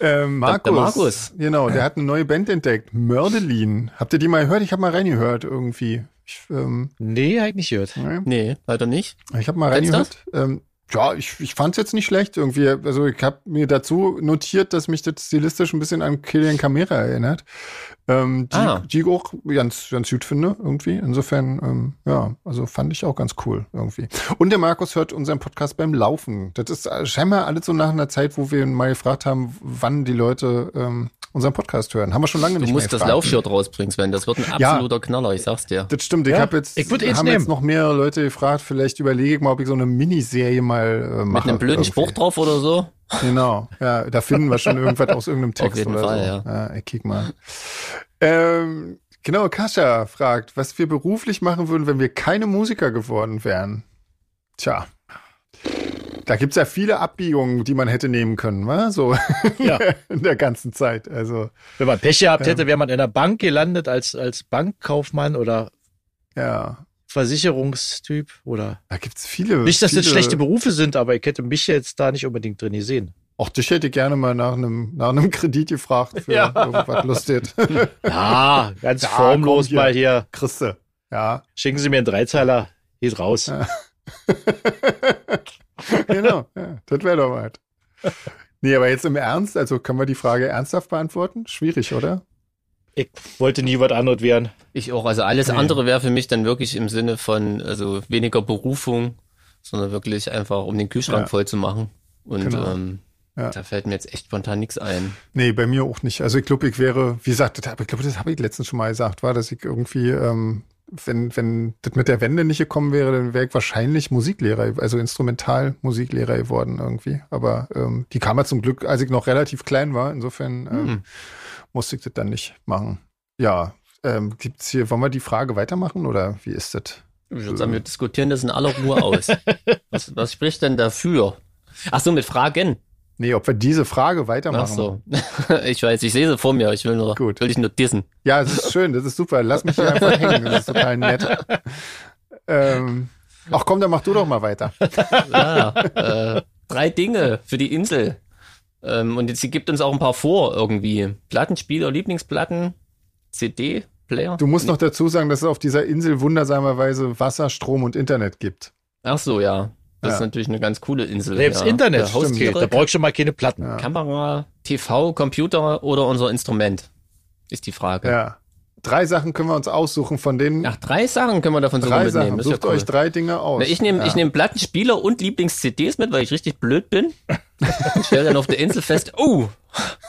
B: Ähm, Markus,
C: Der Markus.
B: Genau, der hat eine neue Band entdeckt. Mördelin. Habt ihr die mal gehört? Ich habe mal reingehört irgendwie. Ich, ähm,
A: Nee, hab ich nicht gehört.
B: nee.
C: Nee, leider nicht.
B: ich habe mal
C: Kennst
B: reingehört. Ähm, ja, ich, ich fand es jetzt nicht schlecht irgendwie. Also ich habe mir dazu notiert, dass mich das stilistisch ein bisschen an Killian Camera erinnert. Ähm, die,
C: Ah.
B: die ich auch ganz, ganz gut finde irgendwie. Insofern, ähm, ja, also fand ich auch ganz cool irgendwie. Und der Markus hört unseren Podcast beim Laufen. Das ist scheinbar alles so nach einer Zeit, wo wir ihn mal gefragt haben, wann die Leute ähm, unseren Podcast hören. Haben wir schon lange
C: Du
B: nicht
C: musst
B: mehr
C: das
B: gefragt.
C: Laufshirt rausbringen, Sven. Das wird ein
B: Ja.
C: absoluter Knaller, ich sag's dir.
B: Das stimmt. Ich
A: Ja,
B: habe jetzt,
A: ich
B: haben
A: nehmen.
B: jetzt noch mehrere Leute gefragt. Vielleicht überlege ich mal, ob ich so eine Miniserie mal äh, mache.
C: Mit einem blöden
B: irgendwie.
C: Spruch drauf oder so?
B: Genau. Ja, da finden wir schon irgendwas aus irgendeinem Text
C: Auf jeden
B: oder
C: Fall,
B: so.
C: ja.
B: ja ich kick mal. Ähm, genau, Kascha fragt, was wir beruflich machen würden, wenn wir keine Musiker geworden wären. Tja. Da gibt's ja viele Abbiegungen, die man hätte nehmen können, wa? So
A: Ja.
B: in der ganzen Zeit. Also,
A: Wenn man Pech gehabt hätte, wäre man in der Bank gelandet als, als Bankkaufmann oder
B: ja.
A: Versicherungstyp oder
B: Da gibt's viele.
A: nicht, dass
B: viele,
A: das schlechte Berufe sind, aber ich hätte mich jetzt da nicht unbedingt drin gesehen.
B: Auch dich hätte ich gerne mal nach einem, nach einem Kredit gefragt für
A: Ja.
B: irgendwas Lustig.
A: Ja, ganz
B: Ja,
A: formlos
B: hier.
A: mal hier.
B: Christe. Ja.
A: Schicken Sie mir einen Dreizeiler, geht raus.
B: Ja. genau, ja, das wäre doch was. Nee, aber jetzt im Ernst, also können wir die Frage ernsthaft beantworten? Schwierig, oder?
A: Ich wollte nie was anderes werden.
C: Ich auch. Also alles
B: Nee.
C: andere wäre für mich dann wirklich im Sinne von, also weniger Berufung, sondern wirklich einfach, um den Kühlschrank
B: Ja.
C: voll zu machen. Und
B: Genau.
C: ähm,
B: Ja.
C: da fällt mir jetzt echt spontan nichts ein.
B: Nee, bei mir auch nicht. Also ich glaube, ich wäre, wie gesagt, das, ich glaube, das habe ich letztens schon mal gesagt, war, dass ich irgendwie, ähm, wenn, wenn das mit der Wende nicht gekommen wäre, dann wäre ich wahrscheinlich Musiklehrer, also Instrumentalmusiklehrer geworden irgendwie. Aber ähm, die kam ja zum Glück, als ich noch relativ klein war. Insofern ähm,
C: Hm.
B: musste ich das dann nicht machen. Ja, ähm, gibt's hier, wollen wir die Frage weitermachen oder wie ist das?
C: Ich würde sagen, wir diskutieren das in aller Ruhe aus. was, was spricht denn dafür? Ach so, mit Fragen.
B: Nee, ob wir diese Frage
C: Ach
B: weitermachen.
C: so. Ich weiß, ich sehe sie vor mir. Ich will nur,
B: Gut.
C: will dich nur dissen.
B: Ja, es ist schön, das ist super. Lass mich hier einfach hängen, das ist total nett. Ähm, ach komm, dann mach du doch mal weiter.
C: Ja, äh, drei Dinge für die Insel. Ähm, und jetzt, sie gibt uns auch ein paar vor irgendwie. Plattenspieler, Lieblingsplatten, CD-Player.
B: Du musst noch dazu sagen, dass es auf dieser Insel wundersamerweise Wasser, Strom und Internet gibt.
C: Ach so, ja. Das
B: Ja.
C: ist natürlich eine ganz coole Insel.
A: Selbst
C: ja.
A: Internet.
C: Haustiere,
A: Da brauche ich schon mal keine Platten.
B: Ja.
C: Kamera, TV, Computer oder unser Instrument? Ist die Frage.
B: Ja. Drei Sachen können wir uns aussuchen, von denen
C: Ach, drei Sachen können wir davon sogar
B: drei
C: mitnehmen.
B: Sachen.
C: Ja
B: Sucht
C: cool.
B: euch drei Dinge aus.
C: Na, ich nehme
B: ja.
C: ich nehm Plattenspieler und Lieblings-CDs mit, weil ich richtig blöd bin. Ich stelle dann auf der Insel fest, oh,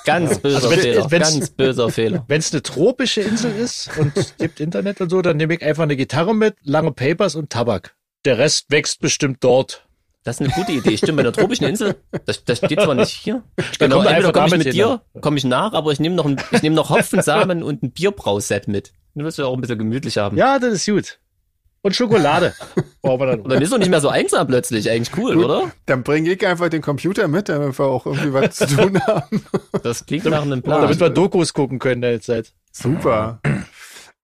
C: ganz böser
A: Also wenn-
C: Fehler,
A: wenn's-
C: ganz böser Fehler.
A: Wenn es eine tropische Insel ist und es gibt Internet und so, dann nehme ich einfach eine Gitarre mit, lange Papers und Tabak. Der Rest wächst bestimmt dort.
C: Das ist eine gute Idee. Stimmt, bei der tropischen Insel, das, das steht zwar nicht hier. Genau,
A: wir
C: entweder
A: einfach
C: komme ich mit
A: hin,
C: dir, komme ich nach, aber ich nehme noch, ein, ich nehme noch Hopfensamen und ein Bierbrauset mit. Du wirst ja auch ein bisschen gemütlich haben.
A: Ja, das ist gut. Und Schokolade. Brauchen wir dann.
C: Und dann ist doch nicht mehr so einsam plötzlich. Eigentlich cool,
B: Gut.
C: oder?
B: Dann bringe ich einfach den Computer mit, damit wir auch irgendwie was zu tun haben.
C: Das klingt nach einem Plan.
A: Damit wir Dokus gucken können in der Zeit.
B: Super.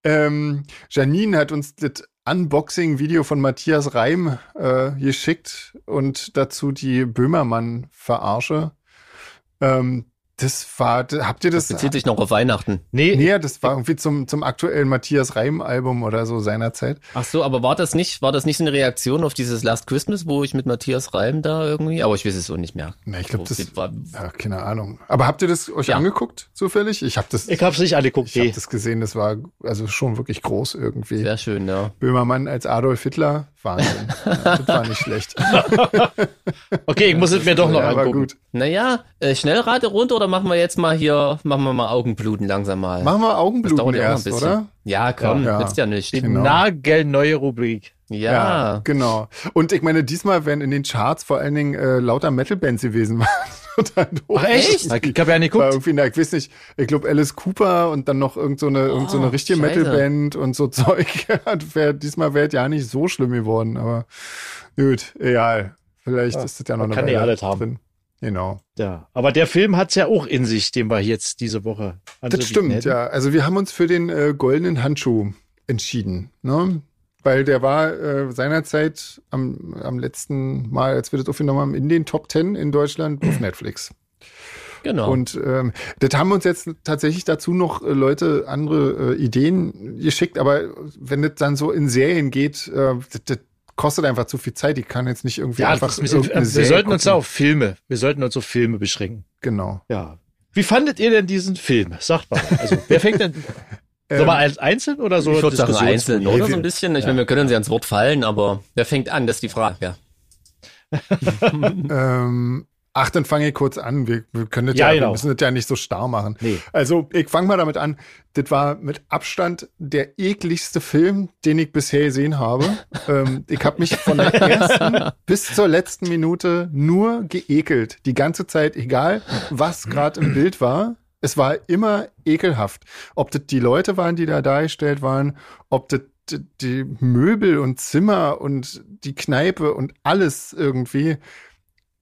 B: Ähm, Janine hat uns das Unboxing-Video von Matthias Reim äh, geschickt und dazu die Böhmermann-Verarsche. Ähm, das war, habt ihr das?
C: bezieht sich noch auf Weihnachten.
A: Nee,
B: Nee, das war irgendwie zum, zum aktuellen Matthias Reim-Album oder so seinerzeit.
C: Ach so, aber war das nicht, war das nicht so eine Reaktion auf dieses Last Christmas, wo ich mit Matthias Reim da irgendwie, aber ich weiß es so nicht mehr.
B: Na, ich glaube, das
C: war,
B: Ja, keine Ahnung. Aber habt ihr das euch
C: Ja.
B: angeguckt, zufällig? Ich habe das,
A: ich hab's nicht angeguckt.
B: ich hab
A: Nee.
B: das gesehen, das war also schon wirklich groß irgendwie.
C: sehr schön, ja.
B: Böhmermann als Adolf Hitler, Wahnsinn. ja, das war nicht schlecht.
A: Okay, ich muss es mir doch noch
B: ja, war
A: angucken.
B: gut.
C: Naja, äh, Schnellrate runter oder machen wir jetzt mal hier, machen wir mal Augenbluten langsam mal.
B: Machen wir
C: das
B: Augenbluten
C: dauert ja auch noch ein
B: erst,
C: bisschen.
B: oder?
C: Ja, komm,
B: Ja.
C: nützt ja nicht.
A: Die
B: Genau.
A: nagelneue Rubrik.
C: Ja.
B: genau. Und ich meine, diesmal wären in den Charts vor allen Dingen äh, lauter Metal-Bands gewesen.
A: Ach echt? Ich hab ja nicht geguckt.
B: irgendwie, na, ich weiß nicht, ich glaube Alice Cooper und dann noch irgend so eine, irgend so eine
C: Oh,
B: richtige. Metal-Band und so Zeug. wär, diesmal wäre es ja nicht so schlimm geworden, aber gut, egal. Vielleicht
A: Ja,
B: ist das ja noch
A: man
B: eine
A: kann ja alles haben.
B: drin. Genau.
A: Ja, aber der Film hat's ja auch in sich, den wir jetzt diese Woche
B: Das
A: anzubieten
B: stimmt,
A: hätten.
B: ja. Also wir haben uns für den äh, goldenen Handschuh entschieden, ne? Weil der war äh, seinerzeit am, am letzten Mal, als wir das aufgenommen haben, in den Top Ten in Deutschland auf Netflix.
C: Genau.
B: Und ähm, das haben uns jetzt tatsächlich dazu noch äh, Leute andere äh, Ideen geschickt, aber wenn das dann so in Serien geht, äh, das, das kostet einfach zu viel Zeit. Ich kann jetzt nicht irgendwie
A: Ja,
B: einfach irgendeine
A: wir
B: Serie
A: sollten uns
B: gucken.
A: auf Filme, wir sollten uns auf Filme beschränken.
B: Genau.
A: Ja. Wie fandet ihr denn diesen Film? Sagt mal. Also, wer fängt denn? Soll man als einzeln oder so?
C: ich würde sagen einzeln, oder so ein bisschen. Ich meine, wir können uns ja ins Wort fallen, aber wer fängt an? Das ist die Frage. Ja.
B: Ähm, ach, dann fange ich kurz an. Wir, wir können das
A: Ja,
B: ja,
A: genau.
B: wir müssen das ja nicht so starr machen.
A: Nee.
B: Also, ich fange mal damit an. Das war mit Abstand der ekligste Film, den ich bisher gesehen habe. ähm, ich habe mich von der ersten bis zur letzten Minute nur geekelt. Die ganze Zeit, egal was gerade im Bild war. Es war immer ekelhaft. Ob das die Leute waren, die da dargestellt waren, ob das die- die Möbel und Zimmer und die Kneipe und alles irgendwie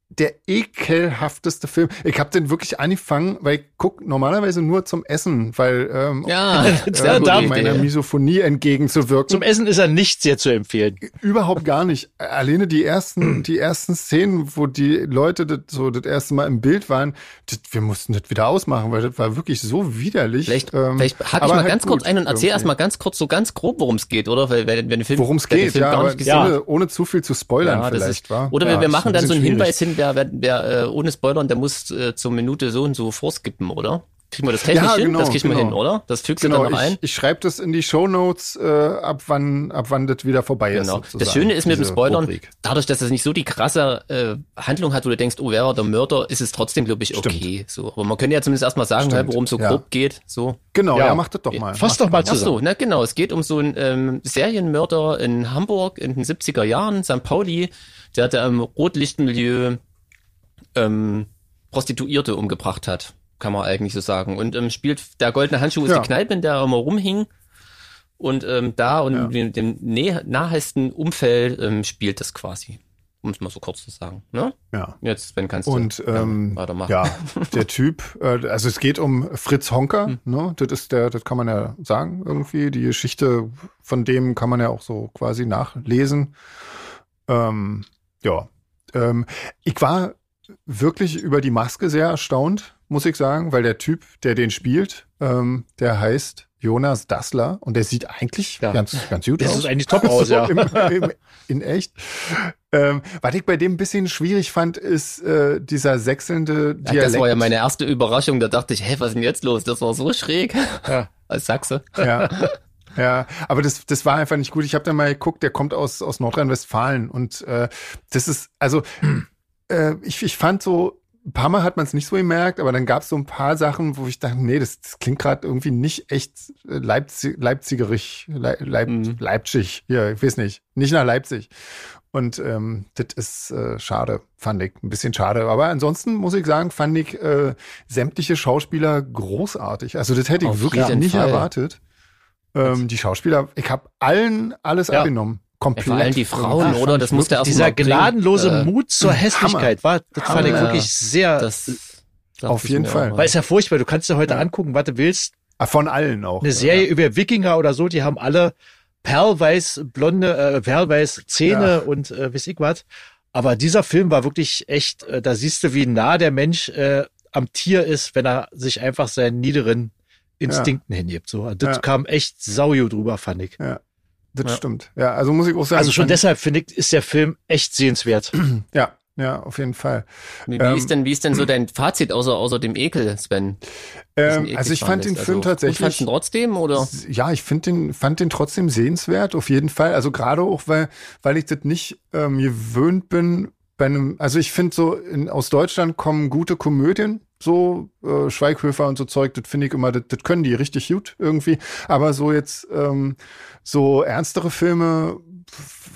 B: der ekelhafteste Film. Ich habe den wirklich angefangen, weil ich guck normalerweise nur zum Essen, weil ähm,
C: Ja,
B: äh,
C: gute
B: meiner. Misophonie entgegenzuwirken.
A: Zum Essen ist er nicht sehr zu empfehlen.
B: Überhaupt gar nicht. Alleine die ersten, die ersten Szenen, wo die Leute das so das erste Mal im Bild waren, das, wir mussten das wieder ausmachen, weil das war wirklich so widerlich.
C: Vielleicht,
B: Ähm,
C: vielleicht hake ich mal
B: halt
C: ganz kurz ein und erzähl erst mal ganz kurz, so ganz grob, worum es geht, oder? Weil, wenn, wenn der Film,
B: worum es geht,
C: Film
B: ja,
C: gar nicht gesehen
A: Ja.
B: ohne, ohne zu viel zu spoilern
C: Ja,
B: vielleicht,
C: ist,
B: war.
C: Oder
B: ja,
C: wir, wir machen dann so einen
B: bisschen
C: Hinweis hin, wer, wer, wer äh, ohne Spoilern, der muss äh, zur Minute so und so vorskippen, oder? Kriegen wir das technisch
B: Ja,
C: hin?
B: genau,
C: das kriegen wir
B: genau.
C: hin, oder? Das fügst du
B: Genau,
C: dann noch ein.
B: ich, ich schreibe das in die Shownotes, äh, ab wann, ab wann das wieder vorbei ist.
C: Genau. Das Schöne ist mit dem Spoilern,
B: Rubrik.
C: dadurch, dass es nicht so die krasse äh, Handlung hat, wo du denkst, oh, wer war der Mörder, ist es trotzdem, glaube ich,
B: Stimmt.
C: okay. So, aber man könnte ja zumindest erstmal sagen,
B: Stimmt,
C: worum es so
B: ja.
C: grob geht. So.
B: Genau,
A: Ja.
B: ja, mach das doch mal.
A: Fass doch mal
C: Ach
A: zusammen.
C: so, na genau. Es geht um so einen ähm, Serienmörder in Hamburg in den 70er Jahren, St. Pauli, der hat da im Rotlichtmilieu ähm, Prostituierte umgebracht hat, kann man eigentlich so sagen. Und ähm, spielt der goldene Handschuh ist
B: Ja.
C: die Kneipe, in der er immer rumhing. Und ähm, da und
B: Ja.
C: in dem nä- nahesten Umfeld ähm, spielt das quasi. Um es mal so kurz zu sagen. Ne?
B: Ja.
C: Jetzt, wenn kannst
B: Und
C: du
B: ähm,
C: weitermachen.
B: ja, der Typ, äh, also es geht um Fritz Honker,
C: Hm.
B: ne? Das ist der, das kann man ja sagen irgendwie. Die Geschichte von dem kann man ja auch so quasi nachlesen. Ähm, ja, ähm, ich war wirklich über die Maske sehr erstaunt, muss ich sagen, weil der Typ, der den spielt, ähm, der heißt Jonas Dassler und der sieht eigentlich
A: Ja.
B: ganz, ganz gut
A: Das
B: aus.
A: ist eigentlich top aus,
B: So
A: ja.
B: im, im, in echt. Ähm, was ich bei dem ein bisschen schwierig fand, ist äh, dieser sechselnde
C: Ja,
B: Dialekt.
C: das war ja meine erste Überraschung. Da dachte ich, hä, was ist denn jetzt los? Das war so schräg.
A: Ja.
C: Als Sachse.
B: ja. Ja, aber das, das war einfach nicht gut. Ich habe dann mal geguckt, der kommt aus, aus Nordrhein-Westfalen und äh, das ist, also äh, ich, ich fand so, ein paar Mal hat man es nicht so gemerkt, aber dann gab es so ein paar Sachen, wo ich dachte, nee, das, das klingt gerade irgendwie nicht echt äh, Leipzig, Leipzigerig, Leip, Leip,
C: Mhm.
B: Leipzig, ja, ich weiß nicht, nicht nach Leipzig. Und ähm, das ist äh, schade, fand ich. Ein bisschen schade. Aber ansonsten muss ich sagen, fand ich äh, sämtliche Schauspieler großartig. Also das hätte ich
C: Auf
B: wirklich nicht
C: Fall.
B: erwartet. Ähm, die Schauspieler, ich habe allen alles
A: Ja.
B: abgenommen.
C: Ja,
B: Komplett.
C: vor allem die Frauen,
B: Ja,
C: oder? Das muss der
A: Dieser gnadenlose
C: Äh,
A: Mut zur Hässlichkeit war, das fand ich
C: Hammer.
A: wirklich sehr,
C: Das
B: Auf jeden
C: mir
B: Fall.
A: weil es ja furchtbar, du kannst dir heute
B: Ja.
A: angucken, was du willst,
B: Ah, Von allen auch.
A: eine Serie über Wikinger oder so, die haben alle perlweiß blonde, äh, perlweiß Zähne
B: Ja.
A: und äh, weiß ich was. Aber dieser Film war wirklich echt, äh, da siehst du, wie nah der Mensch äh, am Tier ist, wenn er sich einfach seinen niederen Instinkten hingibt. So, das
B: Ja.
A: kam echt sauju drüber, fand ich.
B: Ja, das
C: Ja.
B: stimmt. Ja, also muss ich auch sagen.
A: Also schon
B: fand-
A: deshalb finde ich, ist der Film echt sehenswert.
B: Ja, ja, auf jeden Fall.
C: Wie, wie
B: Ähm,
C: ist denn, wie ist denn so dein Fazit außer, außer dem Ekel, Sven?
B: Ähm,
C: Bisschen
B: also ich fand den. Film
C: Also,
B: tatsächlich.
C: Fandst du ihn trotzdem, oder?
B: Ja, ich finde den, fand den trotzdem sehenswert, auf jeden Fall. Also gerade auch, weil, weil ich das nicht ähm, gewöhnt bin bei einem, also ich finde so, in, aus Deutschland kommen gute Komödien, so äh, Schweighöfer und so Zeug, das finde ich immer, das, können die richtig gut irgendwie. Aber so jetzt ähm, so ernstere Filme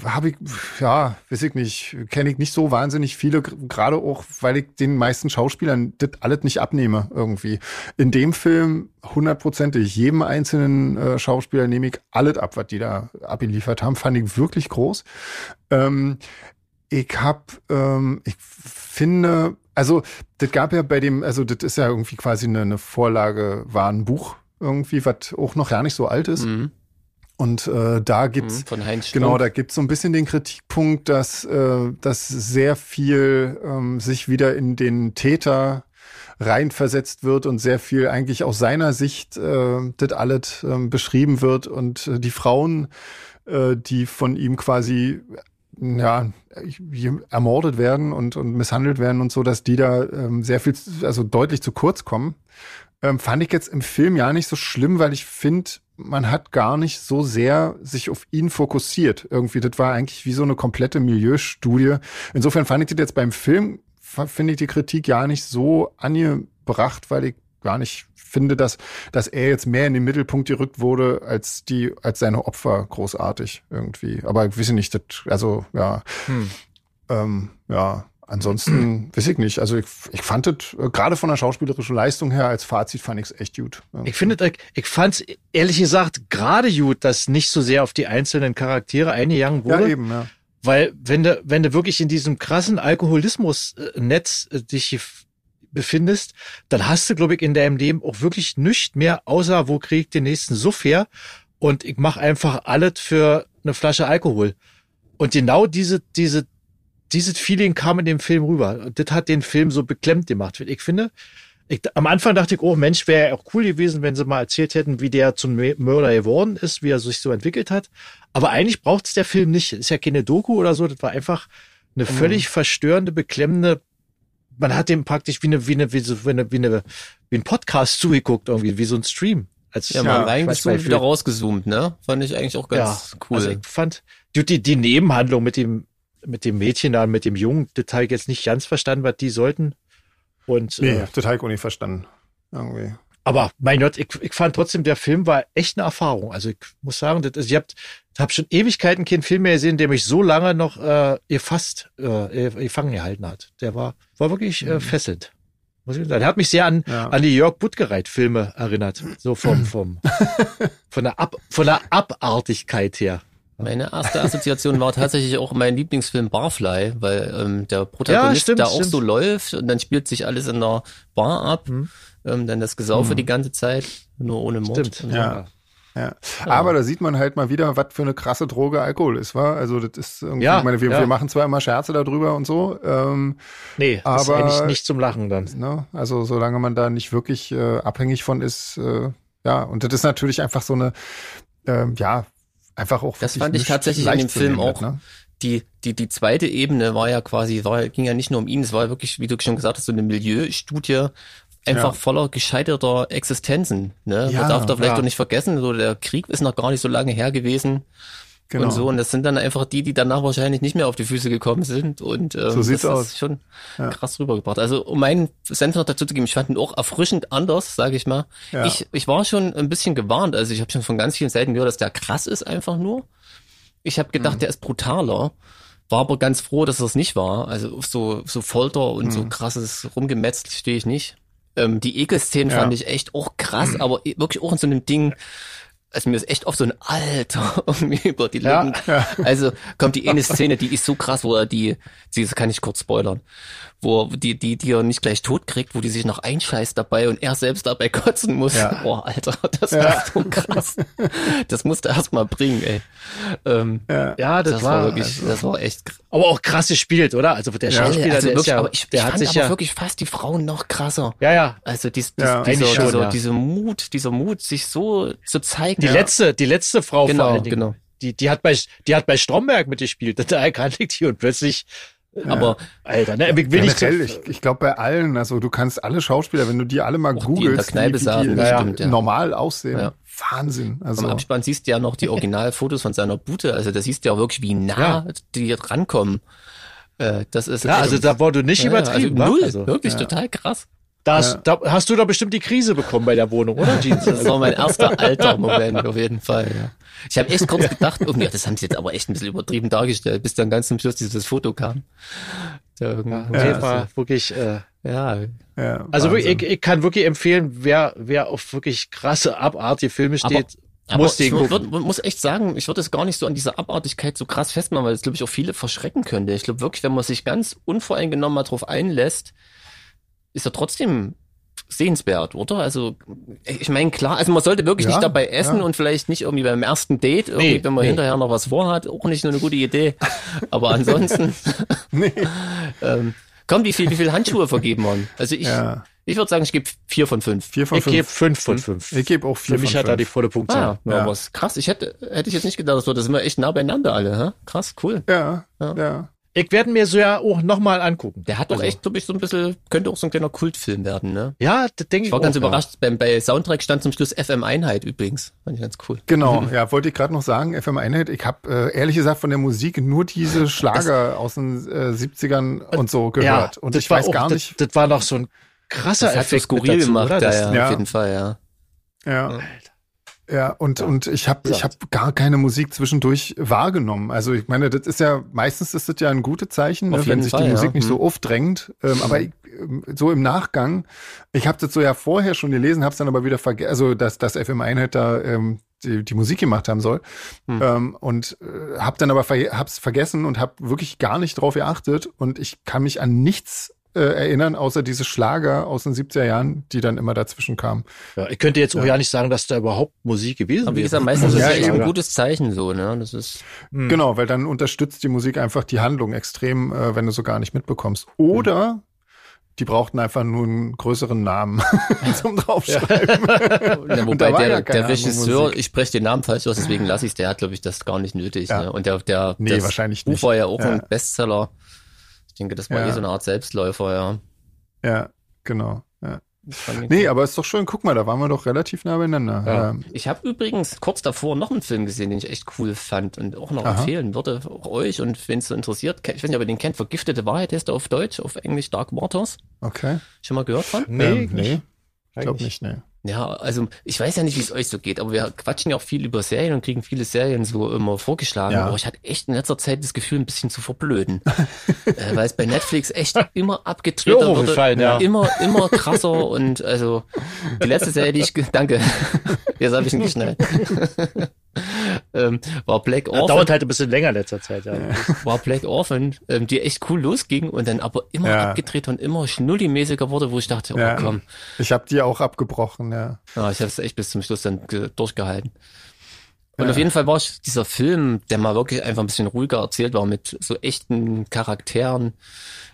B: habe ich, ja, weiß ich nicht, kenne ich nicht so wahnsinnig viele, gerade auch, weil ich den meisten Schauspielern das alles nicht abnehme irgendwie. In dem Film hundertprozentig, jedem einzelnen äh, Schauspieler nehme ich alles ab, was die da abgeliefert haben, fand ich wirklich groß. Ähm, ich hab, ähm, ich finde, also das gab ja bei dem, also das ist ja irgendwie quasi eine, eine Vorlage, war ein Buch irgendwie, was auch noch gar nicht so alt ist.
C: Mhm.
B: Und äh, da gibt's
C: Mhm,
B: Genau, da gibt's so ein bisschen den Kritikpunkt, dass, äh, dass sehr viel ähm, sich wieder in den Täter reinversetzt wird und sehr viel eigentlich aus seiner Sicht äh, das alles ähm, beschrieben wird und äh, die Frauen, äh, die von ihm quasi ja ermordet werden und, und misshandelt werden und so, dass die da ähm, sehr viel, also deutlich zu kurz kommen. Ähm, fand ich jetzt im Film ja nicht so schlimm, weil ich finde, man hat gar nicht so sehr sich auf ihn fokussiert. Irgendwie, das war eigentlich wie so eine komplette Milieustudie. Insofern fand ich das jetzt beim Film, finde ich die Kritik ja nicht so angebracht, weil ich gar nicht finde, dass, dass er jetzt mehr in den Mittelpunkt gerückt wurde als die, als seine Opfer großartig irgendwie. Aber ich weiß nicht, das, also, ja,
A: Hm.
B: ähm, ja, ansonsten weiß ich nicht. Also ich, ich fand es äh, gerade von der schauspielerischen Leistung her als Fazit fand ich es echt gut.
A: Ich finde, ich, ich fand's ehrlich gesagt gerade gut, dass nicht so sehr auf die einzelnen Charaktere eingegangen
B: ja,
A: wurde.
B: eben, ja.
A: Weil wenn du, wenn du wirklich in diesem krassen Alkoholismus-Netz äh, dich hier f- befindest, dann hast du, glaube ich, in deinem Leben auch wirklich nichts mehr, außer wo krieg ich den nächsten Suff her und ich mache einfach alles für eine Flasche Alkohol. Und genau diese, diese, dieses Feeling kam in dem Film rüber. Und das hat den Film so beklemmt gemacht. Ich finde, ich, am Anfang dachte ich, oh Mensch, wäre ja auch cool gewesen, wenn sie mal erzählt hätten, wie der zum Mörder geworden ist, wie er sich so entwickelt hat. Aber eigentlich braucht es der Film nicht. Ist ja keine Doku oder so. Das war einfach eine völlig verstörende, beklemmende. Man hat dem praktisch wie eine, wie eine, wie so, wie eine, wie eine, wie ein Podcast zugeguckt irgendwie, wie so ein Stream. Als
C: Ja,
B: Ja,
C: mal reingezoomt,
A: Beispiel.
C: wieder rausgezoomt, ne? Fand ich eigentlich auch ganz cool.
A: Also ich fand die, die, die Nebenhandlung mit dem, mit dem Mädchen da, und mit dem Jungen, Detail jetzt nicht ganz verstanden, was die sollten. Und,
B: Nee,
A: äh,
B: total auch nicht verstanden. Irgendwie.
A: aber mein Gott, ich, ich fand trotzdem, der Film war echt eine Erfahrung. Also ich muss sagen, das, ist- ich habe hab schon Ewigkeiten keinen Film mehr gesehen, der mich so lange noch äh, gefasst, äh, gefangen gehalten hat. Der war, war wirklich äh, fesselnd. Muss ich sagen. Der hat mich sehr an,
B: Ja.
A: an die Jörg Buttgereit-Filme erinnert. So vom, vom, von der, Ab, von der Abartigkeit her.
C: Meine erste Assoziation war tatsächlich auch mein Lieblingsfilm Barfly, weil ähm, der Protagonist
A: stimmt,
C: da auch
A: stimmt.
C: so läuft und dann spielt sich alles in der Bar ab,
A: Mhm.
C: ähm, dann das Gesaufe die ganze Zeit, nur ohne Mord.
A: Stimmt.
B: Ja. Ja. Aber da sieht man halt mal wieder, was für eine krasse Droge Alkohol ist, war. Also das ist irgendwie,
A: Ja,
B: ich meine, wir,
A: ja.
B: wir machen zwar immer Scherze darüber und so, ähm,
A: Nee, das
B: Aber-
A: ist eigentlich nicht zum Lachen dann.
B: ne? Also solange man da nicht wirklich äh, abhängig von ist, äh, ja, und das ist natürlich einfach so eine, ähm, ja, einfach auch.
C: Das fand ich tatsächlich in dem Film
B: nehmen,
C: auch.
B: Ne?
C: Die, die, die zweite Ebene war ja quasi, war, ging ja nicht nur um ihn, es war wirklich, wie du schon gesagt hast, so eine Milieustudie, einfach
B: Ja.
C: voller gescheiterter Existenzen. Ne?
B: Ja,
C: Man darf da vielleicht
A: ja.
C: doch nicht vergessen, so der Krieg ist noch gar nicht so lange her gewesen.
B: Genau.
C: und so. Und das sind dann einfach die, die danach wahrscheinlich nicht mehr auf die Füße gekommen sind. Und ähm,
B: So sieht's
C: das
B: aus.
C: ist schon
B: Ja.
C: krass rübergebracht. Also um meinen Senf noch dazu zu geben, ich fand ihn auch erfrischend anders, sage ich mal.
B: Ja.
C: Ich, ich war schon ein bisschen gewarnt. Also ich habe schon von ganz vielen Seiten gehört, dass der krass ist einfach nur. Ich habe
B: Mhm.
C: gedacht, der ist brutaler. war aber ganz froh, dass das nicht war. Also auf so, so Folter und so krasses Rumgemetzel stehe ich nicht. Ähm, die Ekelszenen
B: Ja.
C: fand ich echt auch krass, aber wirklich auch in so einem Ding, also mir ist echt auf so ein Alter irgendwie über die
A: Ja.
C: Lippen. Also kommt die eine Szene, die ist so krass, wo er die, die das kann ich kurz spoilern, wo er die, die, die er nicht gleich tot kriegt, wo die sich noch einscheißt dabei und er selbst dabei kotzen muss.
B: Ja.
C: Boah, Alter, das war so krass. Das musste er erst mal bringen, ey. Ähm,
B: Ja.
A: Ja, das,
C: das,
A: war,
C: war wirklich, das war echt krass.
A: aber auch krass gespielt, oder? Also der Schauspieler,
C: also
A: der
C: wirklich,
A: ist ja,
C: aber ich,
A: der
C: ich
A: hat
C: fand
A: sich
C: aber
A: ja,
C: wirklich fast die Frauen noch krasser.
A: ja, ja.
C: Also dies, dies,
B: Ja.
C: dieser,
A: schon,
C: dieser,
A: ja.
C: dieser Mut, dieser Mut, sich so zu zeigen.
A: Die letzte, die letzte Frau
C: Genau,
A: vor allen Dingen.
C: genau.
A: Die, die hat bei, die hat bei Stromberg mitgespielt. Da erkannte ich die und plötzlich,
C: Aber
A: Alter, ne, will
B: Ja, Generell, ich, ich glaube bei allen, also du kannst alle Schauspieler, wenn du die alle mal
C: Auch die in der
B: googelst,
C: Kneipe
B: wie
C: saßen,
B: die
C: das
B: ja,
C: stimmt, ja.
B: normal aussehen.
C: Ja.
B: Wahnsinn. Also
C: Am Abspann siehst du ja noch die Originalfotos von seiner Bute. Also da siehst du ja wirklich, wie nah
A: Ja.
C: die rankommen. Äh, das ist
A: ja, also da wurde nicht
C: ja,
A: übertrieben,
C: also null,
A: Also,
C: wirklich total krass.
A: Da, hast, da hast du doch bestimmt die Krise bekommen bei der Wohnung, oder Jeans?
C: Das war mein erster alter Moment auf jeden Fall. Ja. Ich habe echt kurz gedacht, irgendwie, das haben sie jetzt aber echt ein bisschen übertrieben dargestellt, bis dann ganz zum Schluss dieses Foto kam. Da
A: Ja,
C: ja,
A: das war wirklich, äh,
C: ja,
B: ja,
A: also wirklich, ich, ich kann wirklich empfehlen, wer, wer auf wirklich krasse, abartige Filme steht,
C: Aber
A: muss den
C: ich
A: gucken.
C: würd, muss echt sagen, ich würde es gar nicht so an dieser Abartigkeit so krass festmachen, weil es, glaube ich, auch viele verschrecken könnte. Ich glaube wirklich, wenn man sich ganz unvoreingenommen mal drauf einlässt, ist er trotzdem sehenswert, oder? Also, ich meine, klar, also man sollte wirklich
B: Ja,
C: nicht dabei essen
B: ja.
C: und vielleicht nicht irgendwie beim ersten Date, irgendwie,
A: Nee,
C: wenn man
A: nee.
C: hinterher noch was vorhat, auch nicht nur eine gute Idee. Aber ansonsten,
B: nee.
C: ähm, komm, wie viel, wie viel Handschuhe vergeben man? Also ich,
B: Ja.
C: ich würde sagen, ich gebe vier von fünf.
B: Vier von
A: Ich gebe
B: fünf.
A: fünf von fünf.
B: Ich gebe auch vier
A: Für mich
B: von
A: hat er die
B: fünf.
A: volle Punktzahl.
C: Ah, ja,
B: Ja.
C: ist krass. Ich hätte, hätte ich jetzt nicht gedacht, so, da sind wir echt nah beieinander alle, hä? Krass, cool.
B: Ja,
C: Ja.
B: Ja.
A: Ich werde mir so ja auch nochmal angucken.
C: Der hat doch
A: Also,
C: echt, glaube ich, so ein bisschen, könnte auch so ein kleiner Kultfilm werden, ne?
A: Ja, das denke ich
C: Ich war
A: auch,
C: ganz
A: ja.
C: überrascht, beim, bei Soundtrack stand zum Schluss FM Einheit übrigens. Fand ich ganz cool.
B: Genau, ja, wollte ich gerade noch sagen, FM Einheit, ich habe äh, ehrlich gesagt von der Musik nur diese Schlager aus den äh, 70ern und so gehört. und
A: das
B: ich weiß
A: auch,
B: gar
A: das,
B: nicht.
A: Das war noch so ein krasser
C: Das hat so
A: Effekt mit
C: skurril
A: dazu,
C: gemacht,
A: oder?
C: ja,
A: Das,
C: ja,
B: ja.
C: auf jeden Fall, ja.
B: Ja. Ja, und, und ich habe ich hab gar keine Musik zwischendurch wahrgenommen. Also ich meine, das ist ja, meistens ist das ja ein gutes Zeichen, ne, wenn sich
C: Fall,
B: die Musik
C: ja.
B: nicht so
C: Mhm.
B: aufdrängt. Ähm, aber ich, ähm, so im Nachgang, ich habe das so ja vorher schon gelesen, habe es dann aber wieder vergessen, also dass das FM Einheit da ähm, die, die Musik gemacht haben soll.
C: Hm.
B: Ähm, und äh, habe dann aber ver hab's vergessen und habe wirklich gar nicht drauf geachtet. Und ich kann mich an nichts äh, erinnern, außer diese Schlager aus den 70er Jahren, die dann immer dazwischen kamen.
A: ja, ich könnte jetzt auch
B: Ja.
A: ja nicht sagen, dass da überhaupt Musik gewesen
C: Aber wie gesagt, meistens
B: Ja,
C: ist es echt
B: eben.
C: ein gutes Zeichen so, ne? Das ist,
A: Hm.
B: Genau, weil dann unterstützt die Musik einfach die Handlung extrem, äh, wenn du so gar nicht mitbekommst. Oder die brauchten einfach nur einen größeren Namen zum draufschreiben.
C: ja, wobei der,
B: ja
C: der Regisseur, ich spreche den Namen falsch aus, deswegen lasse ich der hat, glaube ich, das gar nicht nötig.
B: Ja.
C: Ne? Und der, der
B: Nee,
C: das
B: wahrscheinlich
C: Buch
B: nicht.
C: war ja auch
B: Ja.
C: ein Bestseller. Ich denke, das war
B: Ja.
C: eh so eine Art Selbstläufer, ja.
B: ja, genau. Ja. Nee,
C: cool.
B: aber ist doch schön, guck mal, da waren wir doch relativ nah beieinander.
A: Ja.
B: Ähm,
C: Ich habe übrigens kurz davor noch einen Film gesehen, den ich echt cool fand und auch noch
B: Aha.
C: empfehlen würde, auch euch und wenn es so interessiert, ich weiß nicht, ob ihr den kennt, Vergiftete Wahrheit heißt er auf Deutsch, auf Englisch Dark Waters.
B: okay.
C: Schon mal gehört von?
A: Nee,
B: ähm, nee ich glaube nicht, nee.
C: Ja, also ich weiß ja nicht, wie es euch so geht, aber wir quatschen ja auch viel über Serien und kriegen viele Serien so immer vorgeschlagen.
B: Ja.
C: Aber ich hatte echt in letzter Zeit das Gefühl, ein bisschen zu verblöden. äh, weil es bei Netflix echt immer
A: Euro
C: wurde.
A: gefallen, ja.
C: Immer, immer krasser und also die letzte Serie, die ich, danke, jetzt habe ich ihn geschnallt, ähm, war Black Orphan
A: dauert halt ein bisschen länger in letzter Zeit, ja.
C: war Black Orphan, ähm, die echt cool losging und dann aber immer
B: Ja.
C: abgedreht und immer schnullimäßiger wurde, wo ich dachte, oh komm,
B: Ich habe die auch abgebrochen, ja.
C: ja, ich habe es echt bis zum Schluss dann ge- durchgehalten. Und
B: Ja.
C: auf jeden Fall war ich dieser Film, der mal wirklich einfach ein bisschen ruhiger erzählt war, mit so echten Charakteren,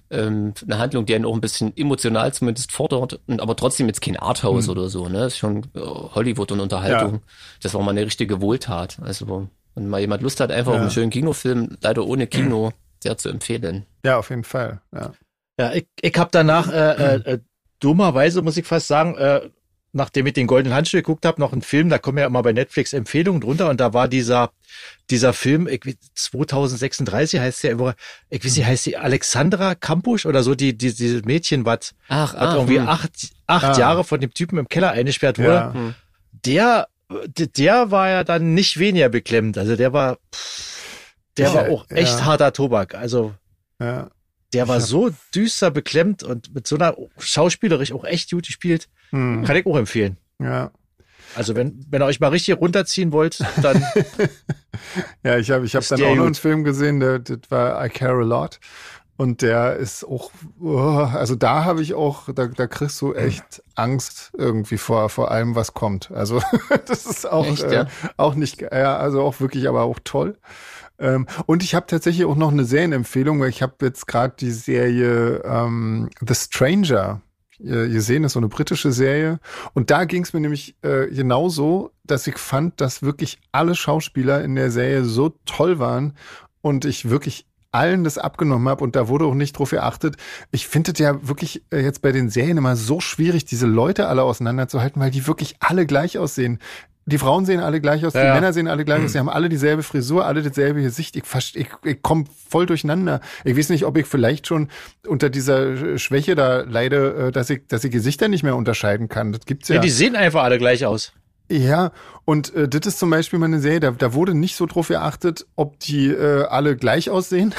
C: ähm, eine Handlung, die einen auch ein bisschen emotional zumindest fordert, und aber trotzdem jetzt kein Arthouse
B: Hm.
C: oder so, ne? Ist schon äh, Hollywood und Unterhaltung. Das war mal eine richtige Wohltat. Also, wenn mal jemand Lust hat, einfach auf
B: Ja.
C: einen schönen Kinofilm, leider ohne Kino, sehr zu empfehlen.
B: Ja, auf jeden Fall. Ja.
A: Ja, ich, ich habe danach, äh, äh, äh, dummerweise muss ich fast sagen, äh, nachdem ich den Goldenen Handschuh geguckt habe, noch einen Film, da kommen ja immer bei Netflix Empfehlungen drunter und da war dieser, dieser Film, ich, weiß, 2036 heißt der, immer, ich weiß nicht, heißt die Alexandra Kampusch oder so, die, die, dieses Mädchen, was
C: Ach,
A: was irgendwie
C: hm.
A: acht, acht
B: Ah.
A: Jahre von dem Typen im Keller eingesperrt wurde,
B: Ja.
C: Hm.
A: der, der, war ja dann nicht weniger beklemmt, also der war, der
B: Ja,
A: war auch echt
B: ja.
A: harter Tobak. Also
B: Ja.
A: Der war so düster beklemmt und mit so einer schauspielerisch auch echt gut gespielt.
B: Hm.
A: Kann ich auch empfehlen.
B: Ja.
A: Also wenn, wenn ihr euch mal richtig runterziehen wollt, dann
B: Ja, ich habe ich hab dann auch noch einen Film gesehen, der, das war I Care a Lot. Und der ist auch, oh, also da habe ich auch, da, da kriegst du echt Angst irgendwie vor, vor allem, was kommt. Also das ist auch,
C: Echt,
B: äh,
C: ja?
B: auch nicht, ja, also auch wirklich, aber auch toll. Ähm, und ich habe tatsächlich auch noch eine Serienempfehlung, weil ich habe jetzt gerade die Serie ähm, The Stranger gesehen, ist so eine britische Serie. Und da ging es mir nämlich äh, genauso, dass ich fand, dass wirklich alle Schauspieler in der Serie so toll waren und ich wirklich allen das abgenommen habe und da wurde auch nicht drauf geachtet. Ich finde es ja wirklich äh, jetzt bei den Serien immer so schwierig, diese Leute alle auseinanderzuhalten, weil die wirklich alle gleich aussehen. Die Frauen sehen alle gleich aus, die
A: Ja.
B: Männer sehen alle gleich aus, die haben alle dieselbe Frisur, alle dasselbe Gesicht. Ich, ich, ich komme voll durcheinander. Ich weiß nicht, ob ich vielleicht schon unter dieser Schwäche da leide, äh, dass ich, dass ich Gesichter nicht mehr unterscheiden kann. Das gibt's ja.
A: ja. die sehen einfach alle gleich aus.
B: Ja, und äh, das ist zum Beispiel mal eine Serie, da, da wurde nicht so drauf geachtet, ob die äh, alle gleich aussehen.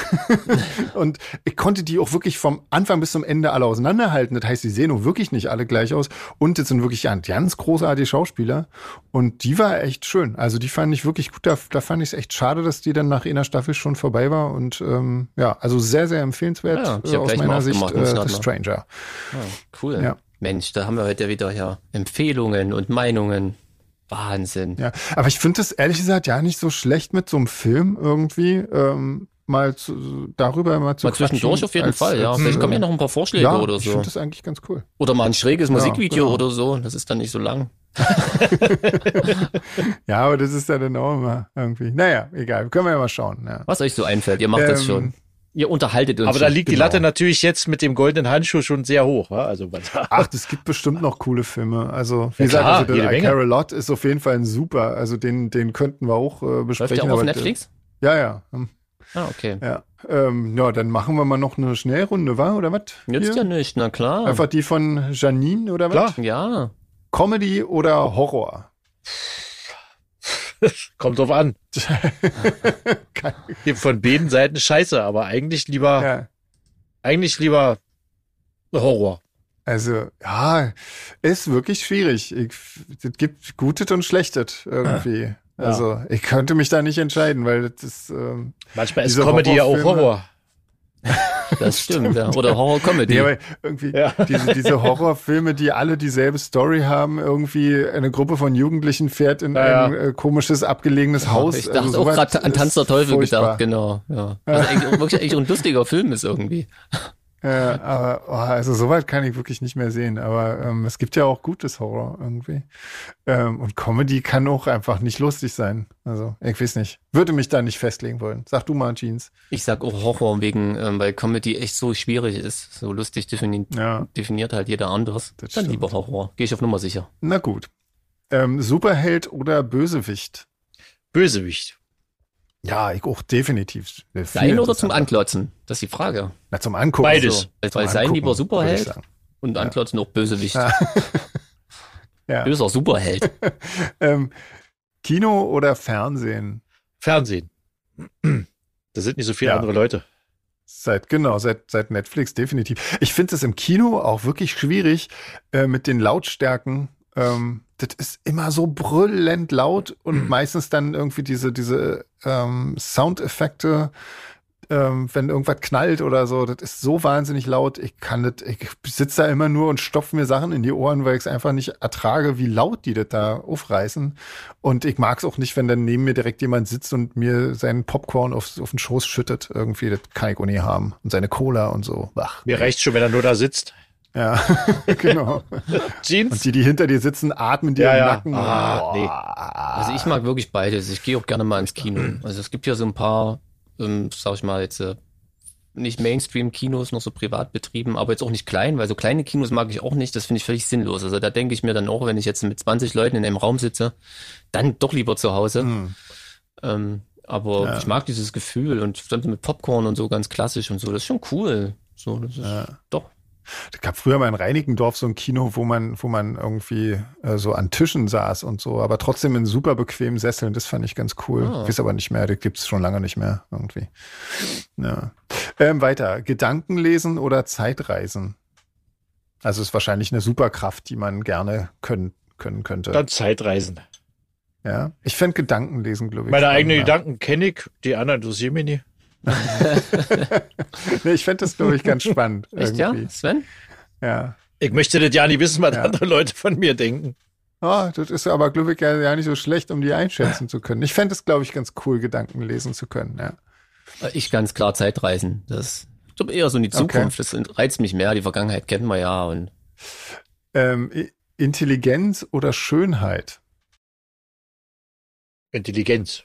B: und ich konnte die auch wirklich vom Anfang bis zum Ende alle auseinanderhalten. Das heißt, die sehen auch wirklich nicht alle gleich aus. Und das sind wirklich ganz, großartige Schauspieler. Und die war echt schön. Also die fand ich wirklich gut. Da, da fand ich es echt schade, dass die dann nach einer Staffel schon vorbei war. Und ähm, ja, also sehr, sehr empfehlenswert
C: Ja,
B: äh, aus meiner Sicht äh, The
C: mal.
B: Stranger.
C: Ah, cool.
B: Ja.
C: Mensch, da haben wir heute wieder ja Empfehlungen und Meinungen. Wahnsinn.
B: Ja, aber ich finde das ehrlich gesagt ja nicht so schlecht mit so einem Film irgendwie ähm, mal zu, darüber mal zu
C: Mal zwischendurch auf jeden
B: als-
C: Fall, ja.
B: als,
C: Vielleicht kommen ja
B: äh,
C: noch ein paar Vorschläge
B: ja,
C: oder
B: ich
C: so.
B: finde das eigentlich ganz cool.
C: Oder mal ein schräges Musikvideo
B: genau.
C: oder so. Das ist dann nicht so lang.
B: Ja, aber das ist ja dann auch immer irgendwie. Naja, egal, können wir ja mal schauen. Ja.
C: Was euch so einfällt. Ihr macht das
B: Ähm,
C: schon. Ihr unterhaltet uns.
A: Aber da liegt die
B: genau.
A: Latte natürlich jetzt mit dem goldenen Handschuh schon sehr hoch. wa? Also
B: Ach, es gibt bestimmt noch coole Filme. Also, wie
A: Ja,
B: gesagt,
A: klar,
B: also der I. Care a Lot ist auf jeden Fall ein super. Also den, den könnten wir auch äh,
C: Läuft
B: besprechen.
C: der auch auf Netflix?
B: Ja, ja. hm,
C: Ah, okay.
B: Ja. Ähm, ja, dann machen wir mal noch eine Schnellrunde, wa? Oder was?
C: Nützt ja nicht, na klar.
B: Einfach die von Janine oder was?
A: Klar.
C: Ja.
B: Comedy oder Horror?
A: kommt drauf an. Gibt von beiden Seiten Scheiße, aber eigentlich lieber,
B: ja.
A: eigentlich lieber Horror.
B: Also, ja, ist wirklich schwierig. Es gibt Gutes und Schlechtes irgendwie. Also, ich könnte mich da nicht entscheiden, weil das ist, ähm,
A: Manchmal ist Comedy ja auch Horror.
C: Das stimmt, ja. Oder Horror-Comedy.
B: nee, aber irgendwie
A: Ja.
B: diese, diese Horrorfilme, die alle dieselbe Story haben, irgendwie eine Gruppe von Jugendlichen fährt in
A: Ja,
B: ein äh, komisches, abgelegenes Haus.
C: ich dachte
B: Also
C: auch gerade an Tanz der Teufel
B: furchtbar.
C: gedacht, genau. Ja. Was eigentlich wirklich echt ein lustiger Film ist irgendwie.
B: Ja, aber oh, also soweit kann ich wirklich nicht mehr sehen. Aber ähm, es gibt ja auch gutes Horror irgendwie. Ähm, und Comedy kann auch einfach nicht lustig sein. Also ich weiß nicht. Würde mich da nicht festlegen wollen. Sag du mal, Jeans.
C: Ich sag auch Horror wegen, ähm, weil Comedy echt so schwierig ist. So lustig defini
B: Ja,
C: definiert halt jeder anders.
B: Das
C: Dann
B: stimmt.
C: lieber Horror. Gehe ich auf Nummer sicher.
B: na gut. Ähm, Superheld oder Bösewicht?
A: Bösewicht.
B: Ja, ich auch definitiv.
C: Sein oder zum. Anklotzen? Das ist die Frage.
B: Na, zum Angucken.
A: Beides.
C: So, weil sein lieber Superheld und Anklotzen auch Bösewicht.
B: Ja. Ja.
C: Böser Superheld.
B: Ähm, Kino oder Fernsehen?
A: Fernsehen. Da sind nicht so viele
B: Ja.
A: andere Leute.
B: Seit, genau, seit, seit Netflix definitiv. Ich finde es im Kino auch wirklich schwierig äh, mit den Lautstärken. Ähm, das ist immer so brüllend laut und meistens dann irgendwie diese, diese ähm, Soundeffekte, ähm, wenn irgendwas knallt oder so, das ist so wahnsinnig laut. Ich kann das, ich sitze da immer nur und stopfe mir Sachen in die Ohren, weil ich es einfach nicht ertrage, wie laut die das da aufreißen. Und ich mag es auch nicht, wenn dann neben mir direkt jemand sitzt und mir seinen Popcorn auf, auf den Schoß schüttet. Irgendwie, das kann ich auch nie haben. Und seine Cola und so. Wach.
A: Mir reicht schon, wenn er nur da sitzt.
B: Ja, genau.
A: Jeans?
B: Und die, die hinter dir sitzen, atmen dir
A: Ja,
B: im
A: ja.
B: Nacken.
A: Ah, nee.
C: Also ich mag wirklich beides. Ich gehe auch gerne mal ins Kino. Also es gibt ja so ein paar, ähm, sag ich mal jetzt, äh, nicht Mainstream-Kinos, noch so privat betrieben, aber jetzt auch nicht klein, weil so kleine Kinos mag ich auch nicht. Das finde ich völlig sinnlos. Also da denke ich mir dann auch, wenn ich jetzt mit 20 Leuten in einem Raum sitze, dann doch lieber zu Hause.
B: Hm.
C: Ähm, aber
B: Ja.
C: ich mag dieses Gefühl und dann mit Popcorn und so ganz klassisch und so. Das ist schon cool. So, das ist
B: Ja.
C: doch.
B: Es gab früher mal in Reinickendorf so ein Kino, wo man, wo man irgendwie äh, so an Tischen saß und so, aber trotzdem in super bequemen Sesseln. Das fand ich ganz cool.
C: Ah.
B: Ich weiß aber nicht mehr, das gibt's schon lange nicht mehr irgendwie. Ja. Ähm, weiter. Gedanken lesen oder Zeitreisen? Also ist wahrscheinlich eine Superkraft, die man gerne können, können könnte.
A: Dann Zeitreisen.
B: ja. Ich fände Gedanken lesen, glaube ich.
A: Meine eigenen. Gedanken kenne ich, die anderen interessieren mich nicht.
B: Nee, ich fände das, glaube ich, ganz spannend.
C: Echt, ja?
B: irgendwie.
C: Sven?
B: Ja.
A: Ich möchte das ja nicht wissen, was
B: Ja.
A: andere Leute von mir denken.
B: Ah, das ist aber, glaube ich, ja, ja nicht so schlecht, um die einschätzen zu können. Ich fände es, glaube ich, ganz cool, Gedanken lesen zu können, ja.
C: Ich ganz klar Zeitreisen. Das ich glaube eher so in die
B: Okay.
C: Zukunft. Das reizt mich mehr. Die Vergangenheit kennen wir ja und
B: Ähm, Intelligenz oder Schönheit?
A: Intelligenz.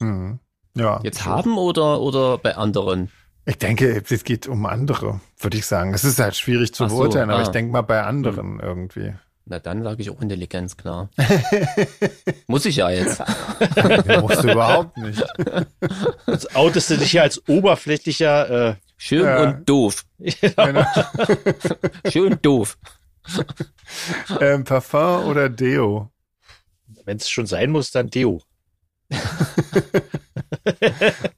B: Hm. Ja.
C: jetzt haben oder oder bei anderen.
B: Ich denke, es geht um andere, würde ich sagen. Es ist halt schwierig zu
C: so,
B: beurteilen, aber
C: ah.
B: ich denke mal bei anderen irgendwie.
C: Na dann sage ich auch Intelligenz, klar. Muss ich ja jetzt.
B: Musst du überhaupt nicht.
A: Jetzt outest du dich ja als oberflächlicher, äh,
C: Schön
B: Ja.
C: und doof.
B: Genau.
C: Schön doof.
B: ähm, Parfum oder Deo?
A: wenn es schon sein muss, dann Deo.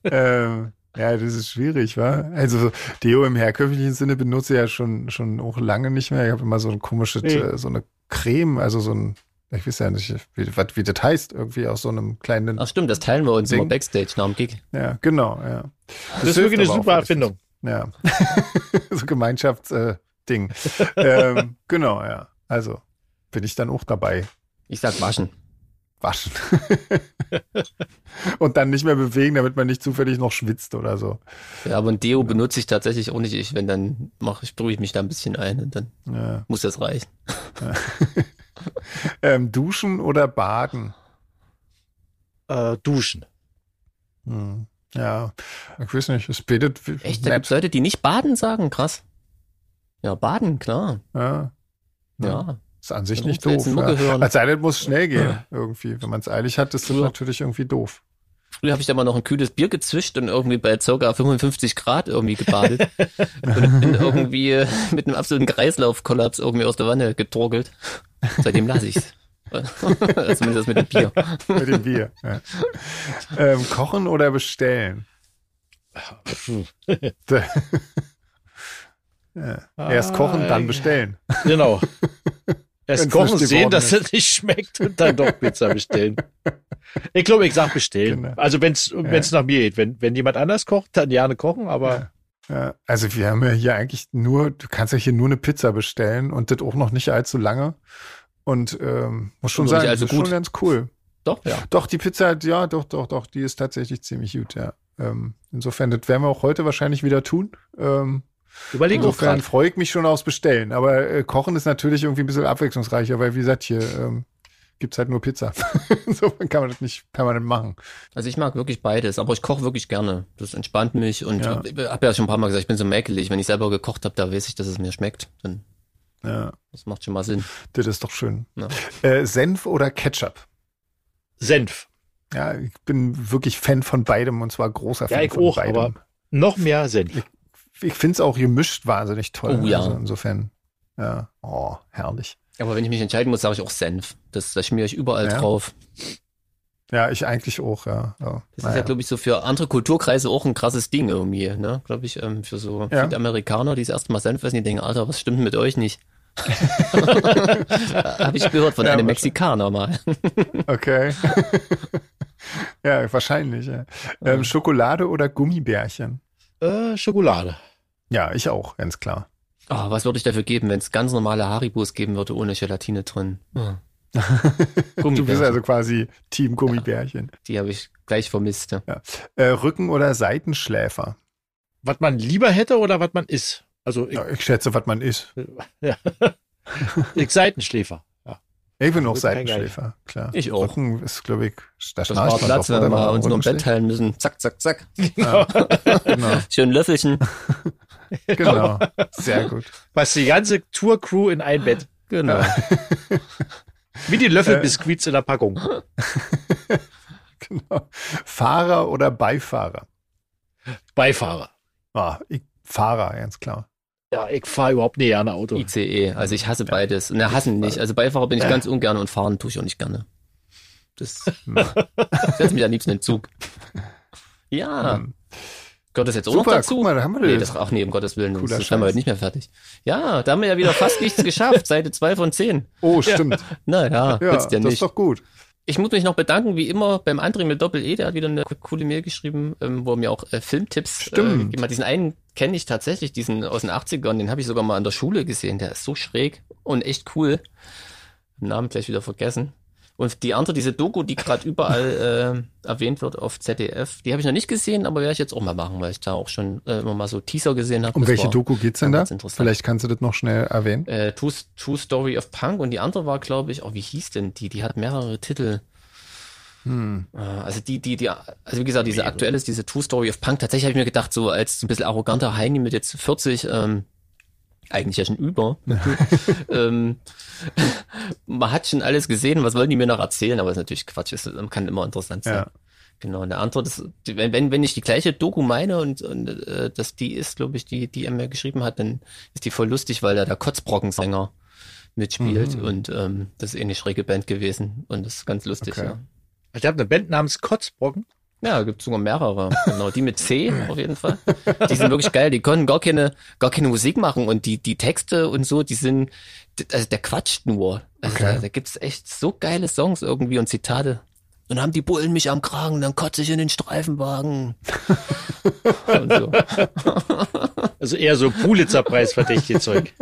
B: ähm, ja, das ist schwierig, wa? Also Deo im herkömmlichen Sinne benutze ich ja schon schon auch lange nicht mehr. Ich habe immer so ein komisches,
A: Nee.
B: äh, so eine Creme, also so ein, ich weiß ja nicht, wie, was, wie das heißt, irgendwie aus so einem kleinen,
C: Ach stimmt, das teilen wir uns
B: Ding.
C: immer Backstage nach dem Gig.
B: ja, genau, ja.
A: Das, ist
B: hilft
A: wirklich eine super Erfindung.
B: Ja, so Gemeinschaftsding. Äh, ähm, genau, ja. Also bin ich dann auch dabei.
C: Ich sag waschen.
B: Waschen. Und dann nicht mehr bewegen, damit man nicht zufällig noch schwitzt oder so.
C: Ja, aber ein Deo benutze ich tatsächlich auch nicht. Ich, wenn dann mache ich, sprühe ich mich da ein bisschen ein und dann
B: Ja.
C: muss das reichen.
B: Ähm, duschen oder baden?
A: Äh, duschen.
B: Hm. Ja, ich weiß nicht, es betet
C: Echt? Da
B: nett.
C: gibt's Leute, die nicht baden sagen, krass. Ja, baden, klar.
B: Ja. Ja.
C: Ja.
B: Ist an sich nicht doof. Ja.
C: hören.
B: Als sei denn, muss schnell gehen, irgendwie. Wenn man es eilig hat, ist das
C: Ja.
B: natürlich irgendwie doof.
C: Früher habe ich da mal noch ein kühles Bier gezwischt und irgendwie bei ca. 55 Grad irgendwie gebadet. und bin irgendwie äh, mit einem absoluten Kreislaufkollaps irgendwie aus der Wanne getorkelt. Seitdem lasse ich's. Zumindest das mit dem Bier.
B: Mit dem Bier. Ja. ähm, kochen oder bestellen? ja. Erst kochen, dann bestellen.
A: Genau. Erst kochen, sehen, dass es nicht schmeckt und dann doch Pizza bestellen. Ich glaube, ich sag bestellen.
B: Genau.
A: Also wenn es wenn's nach mir geht. Wenn, wenn jemand anders kocht, dann gerne kochen, aber
B: Ja, also wir haben ja hier eigentlich nur, du kannst ja hier nur eine Pizza bestellen und das auch noch nicht allzu lange. Und ähm, muss schon
C: nicht
B: sagen,
C: allzu
B: das ist schon ganz cool.
C: Doch, ja.
B: Doch, die Pizza, ja, doch, doch, doch, die ist tatsächlich ziemlich gut, ja. Ähm, insofern, das werden wir auch heute wahrscheinlich wieder tun. Ähm,
A: überleg
B: insofern freue ich mich schon aufs Bestellen. Aber äh, Kochen ist natürlich irgendwie ein bisschen abwechslungsreicher, weil wie gesagt, hier ähm, gibt's halt nur Pizza. Insofern kann man das nicht permanent machen.
C: Also ich mag wirklich beides, aber ich koche wirklich gerne. Das entspannt mich und
B: Ja.
C: ich habe ja schon ein paar Mal gesagt, ich bin so mäkelig. Wenn ich selber gekocht habe, da weiß ich, dass es mir schmeckt. Dann
B: Ja,
C: das macht schon mal Sinn.
B: das ist doch schön.
C: Ja.
B: Äh, Senf oder Ketchup?
A: Senf.
B: Ja, ich bin wirklich Fan von beidem und zwar großer Fan
A: Ja, ich
B: von
A: auch,
B: beidem.
A: aber noch mehr Senf.
B: ich finde es auch gemischt wahnsinnig toll.
C: Oh ja.
B: Also insofern, ja, oh, herrlich.
C: Aber wenn ich mich entscheiden muss, sage ich auch Senf. Das, das schmiere ich überall
B: Ja.
C: drauf.
B: Ja, ich eigentlich auch, ja. ja.
C: Das ist
B: Naja.
C: ja, glaube ich, so für andere Kulturkreise auch ein krasses Ding irgendwie, ne? Glaube ich, ähm, für so
B: Ja.
C: Südamerikaner, die das erste Mal Senf essen, die denken, Alter, was stimmt mit euch nicht? Habe ich gehört von
B: Ja,
C: einem. Mexikaner mal.
B: Okay. ja, wahrscheinlich. Ja. Ähm, Schokolade oder Gummibärchen?
A: Äh, Schokolade.
B: Ja, ich auch, ganz klar.
C: Oh, was würde ich dafür geben, wenn es ganz normale Haribos geben würde, ohne Gelatine drin? Oh.
B: Du bist also quasi Team Gummibärchen.
C: Die habe ich gleich vermisst. Ja.
B: Äh, Rücken- oder Seitenschläfer?
A: Was man lieber hätte oder was man ist. Also ich,
B: Ja, ich schätze, was man ist.
A: ja. ich Seitenschläfer.
B: Ich bin auch Seitenschläfer, klar.
C: Ich auch.
B: Rücken ist, glaube ich, da
C: Das war Platz, wenn wir uns nur im Bett teilen müssen. Zack, zack, zack.
B: Ja, genau,
C: Schön Löffelchen.
B: genau. Sehr gut.
A: Was die ganze Tour-Crew in ein Bett.
C: Genau.
A: Wie die Löffelbiskuits in der Packung.
B: genau. Fahrer oder Beifahrer?
A: Beifahrer.
B: Ah, ich, Fahrer, ganz klar.
A: Ja, ich fahre überhaupt nicht gerne Auto.
C: ICE. Also ich hasse beides. Na, hassen nicht. Also Beifahrer bin ich ganz ungern und fahren tue ich auch nicht gerne. Das setzt mich am liebsten in den Zug. Ja.
B: Hm.
C: Gehört das jetzt auch
B: Super,
C: noch dazu?
B: guck mal, da haben wir
C: nee,
B: das.
C: Ach nee, um Gottes Willen,
B: Cooler
C: das haben wir heute nicht mehr fertig. Ja, da haben wir ja wieder fast nichts geschafft. Seite 2 von 10.
B: Oh, stimmt.
C: Ja,
B: Ja,
C: willst ja
B: das
C: nicht.
B: ist doch gut.
C: Ich muss mich noch bedanken, wie immer, beim André mit Doppel-E, der hat wieder eine coole Mail geschrieben, ähm, wo er mir auch äh, Filmtipps äh,
B: Stimmt.
C: hat. Diesen einen kenne ich tatsächlich, diesen aus den 80ern, den habe ich sogar mal an der Schule gesehen. Der ist so schräg und echt cool. Namen gleich wieder vergessen. Und die andere, diese Doku, die gerade überall äh, erwähnt wird auf ZDF, die habe ich noch nicht gesehen, aber werde ich jetzt auch mal machen, weil ich da auch schon äh, immer mal so Teaser gesehen habe.
B: Um welche
C: war
B: Doku geht's denn da? Vielleicht kannst du das noch schnell erwähnen.
C: Äh, True, True Story of Punk und die andere war, glaube ich, oh, wie hieß denn die? Die hat mehrere Titel.
B: Hm.
C: Äh, Also die, die, die, also wie gesagt, diese aktuelle ist diese True Story of Punk. Tatsächlich habe ich mir gedacht, so als ein bisschen arroganter Heini mit jetzt 40, ähm, eigentlich ja schon über. ähm, man hat schon alles gesehen, was wollen die mir noch erzählen? Aber ist natürlich Quatsch, es kann immer interessant sein.
B: Ja.
C: Genau, andere, das, die- wenn, wenn, wenn ich die gleiche Doku meine und, und äh, dass die ist, glaube ich, die, die er mir geschrieben hat, dann ist die voll lustig, weil da der Kotzbrockensänger mitspielt
B: Mhm.
C: und ähm, das ist eh eine schräge Band gewesen und das ist ganz lustig,
B: Okay.
C: ja.
A: Ich habe eine Band namens Kotzbrocken.
C: Ja, gibt sogar mehrere. Genau, die mit C auf jeden Fall. Die sind wirklich geil. Die konnten gar keine, gar keine Musik machen und die, die Texte und so, die sind, also der quatscht nur. Also
B: Okay.
C: da, da gibt's echt so geile Songs irgendwie und Zitate. Und dann haben die Bullen mich am Kragen, dann kotze ich in den Streifenwagen. und so.
A: Also eher so Pulitzer-Preis verdächtige Zeug.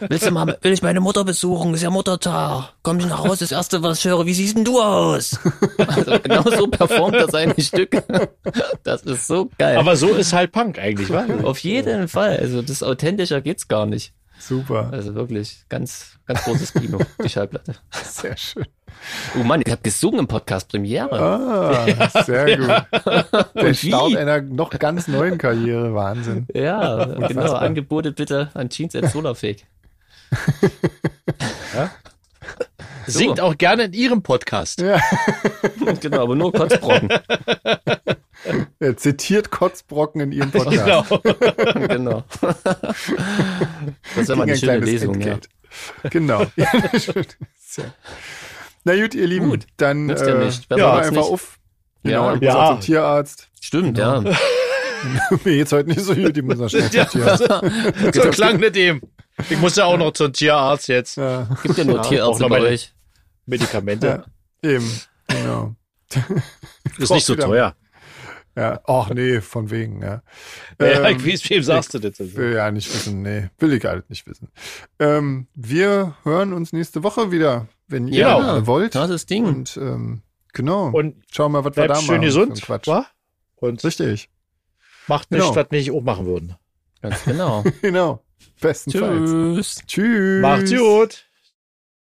C: Willst du mal, will ich meine Mutter besuchen? Ist ja Muttertag. Komm ich nach Hause, das erste, was ich höre, wie siehst denn du aus? Also genau so performt er seine Stücke. Das ist so geil.
A: Aber so ist halt Punk eigentlich, wa?
C: Auf jeden Fall. Also das authentischer geht's gar nicht.
B: Super.
C: Also wirklich ganz, ganz großes Kino, die Schallplatte.
B: Sehr schön.
C: Oh Mann, ich habe gesungen im Podcast Premiere.
B: Ah, sehr gut. Der? Start einer noch ganz neuen Karriere. Wahnsinn.
C: Ja, genau. Angebote bitte an Jeans at Solarfake.
A: Singt auch gerne in ihrem Podcast.
B: Ja.
C: genau, aber nur Kotzbrocken.
B: Er zitiert Kotzbrocken in ihrem Podcast.
A: Genau.
C: genau. Das wäre mal eine
B: Ein
C: schöne Lesung, ja.
B: Genau. Ja. Na gut, ihr Lieben,
C: Gut.
B: dann
C: Nützt ja
B: äh,
C: nicht.
B: ja,
C: Besser
B: einfach
C: nicht.
B: auf.
C: Ja.
B: Genau,
A: Ja.
B: auch zum Tierarzt.
C: Stimmt, ja.
B: Mir geht's heute nicht so gut, ich muss noch schnell zum
A: Ja,
B: Tierarzt.
A: so klang nicht dem. Ich muss ja auch noch zum Tierarzt jetzt.
B: Ja,
C: Gibt ja nur
A: Ja, auch
C: Tierärzte bei euch.
A: Medikamente.
B: ja, eben. Genau.
A: Ist nicht so teuer.
B: Ja, ach nee, von wegen, ja.
A: Ja,
B: Ähm,
A: wie, wem sagst du das?
B: Will ja nicht wissen, nee. Will ich halt nicht wissen. Ähm, wir hören uns nächste Woche wieder, wenn ihr
A: Genau.
B: äh, wollt.
C: Das ist das Ding.
B: Und ähm, genau.
A: Und
B: Schauen wir, was wir da machen.
A: schön gesund,
B: Quatsch.
A: wa? Und
B: Richtig.
A: macht nicht,
B: Genau.
A: was wir nicht auch machen würden.
C: Ganz genau.
B: Genau. Bestenfalls.
C: Tschüss.
B: Tschüss.
A: Macht's gut.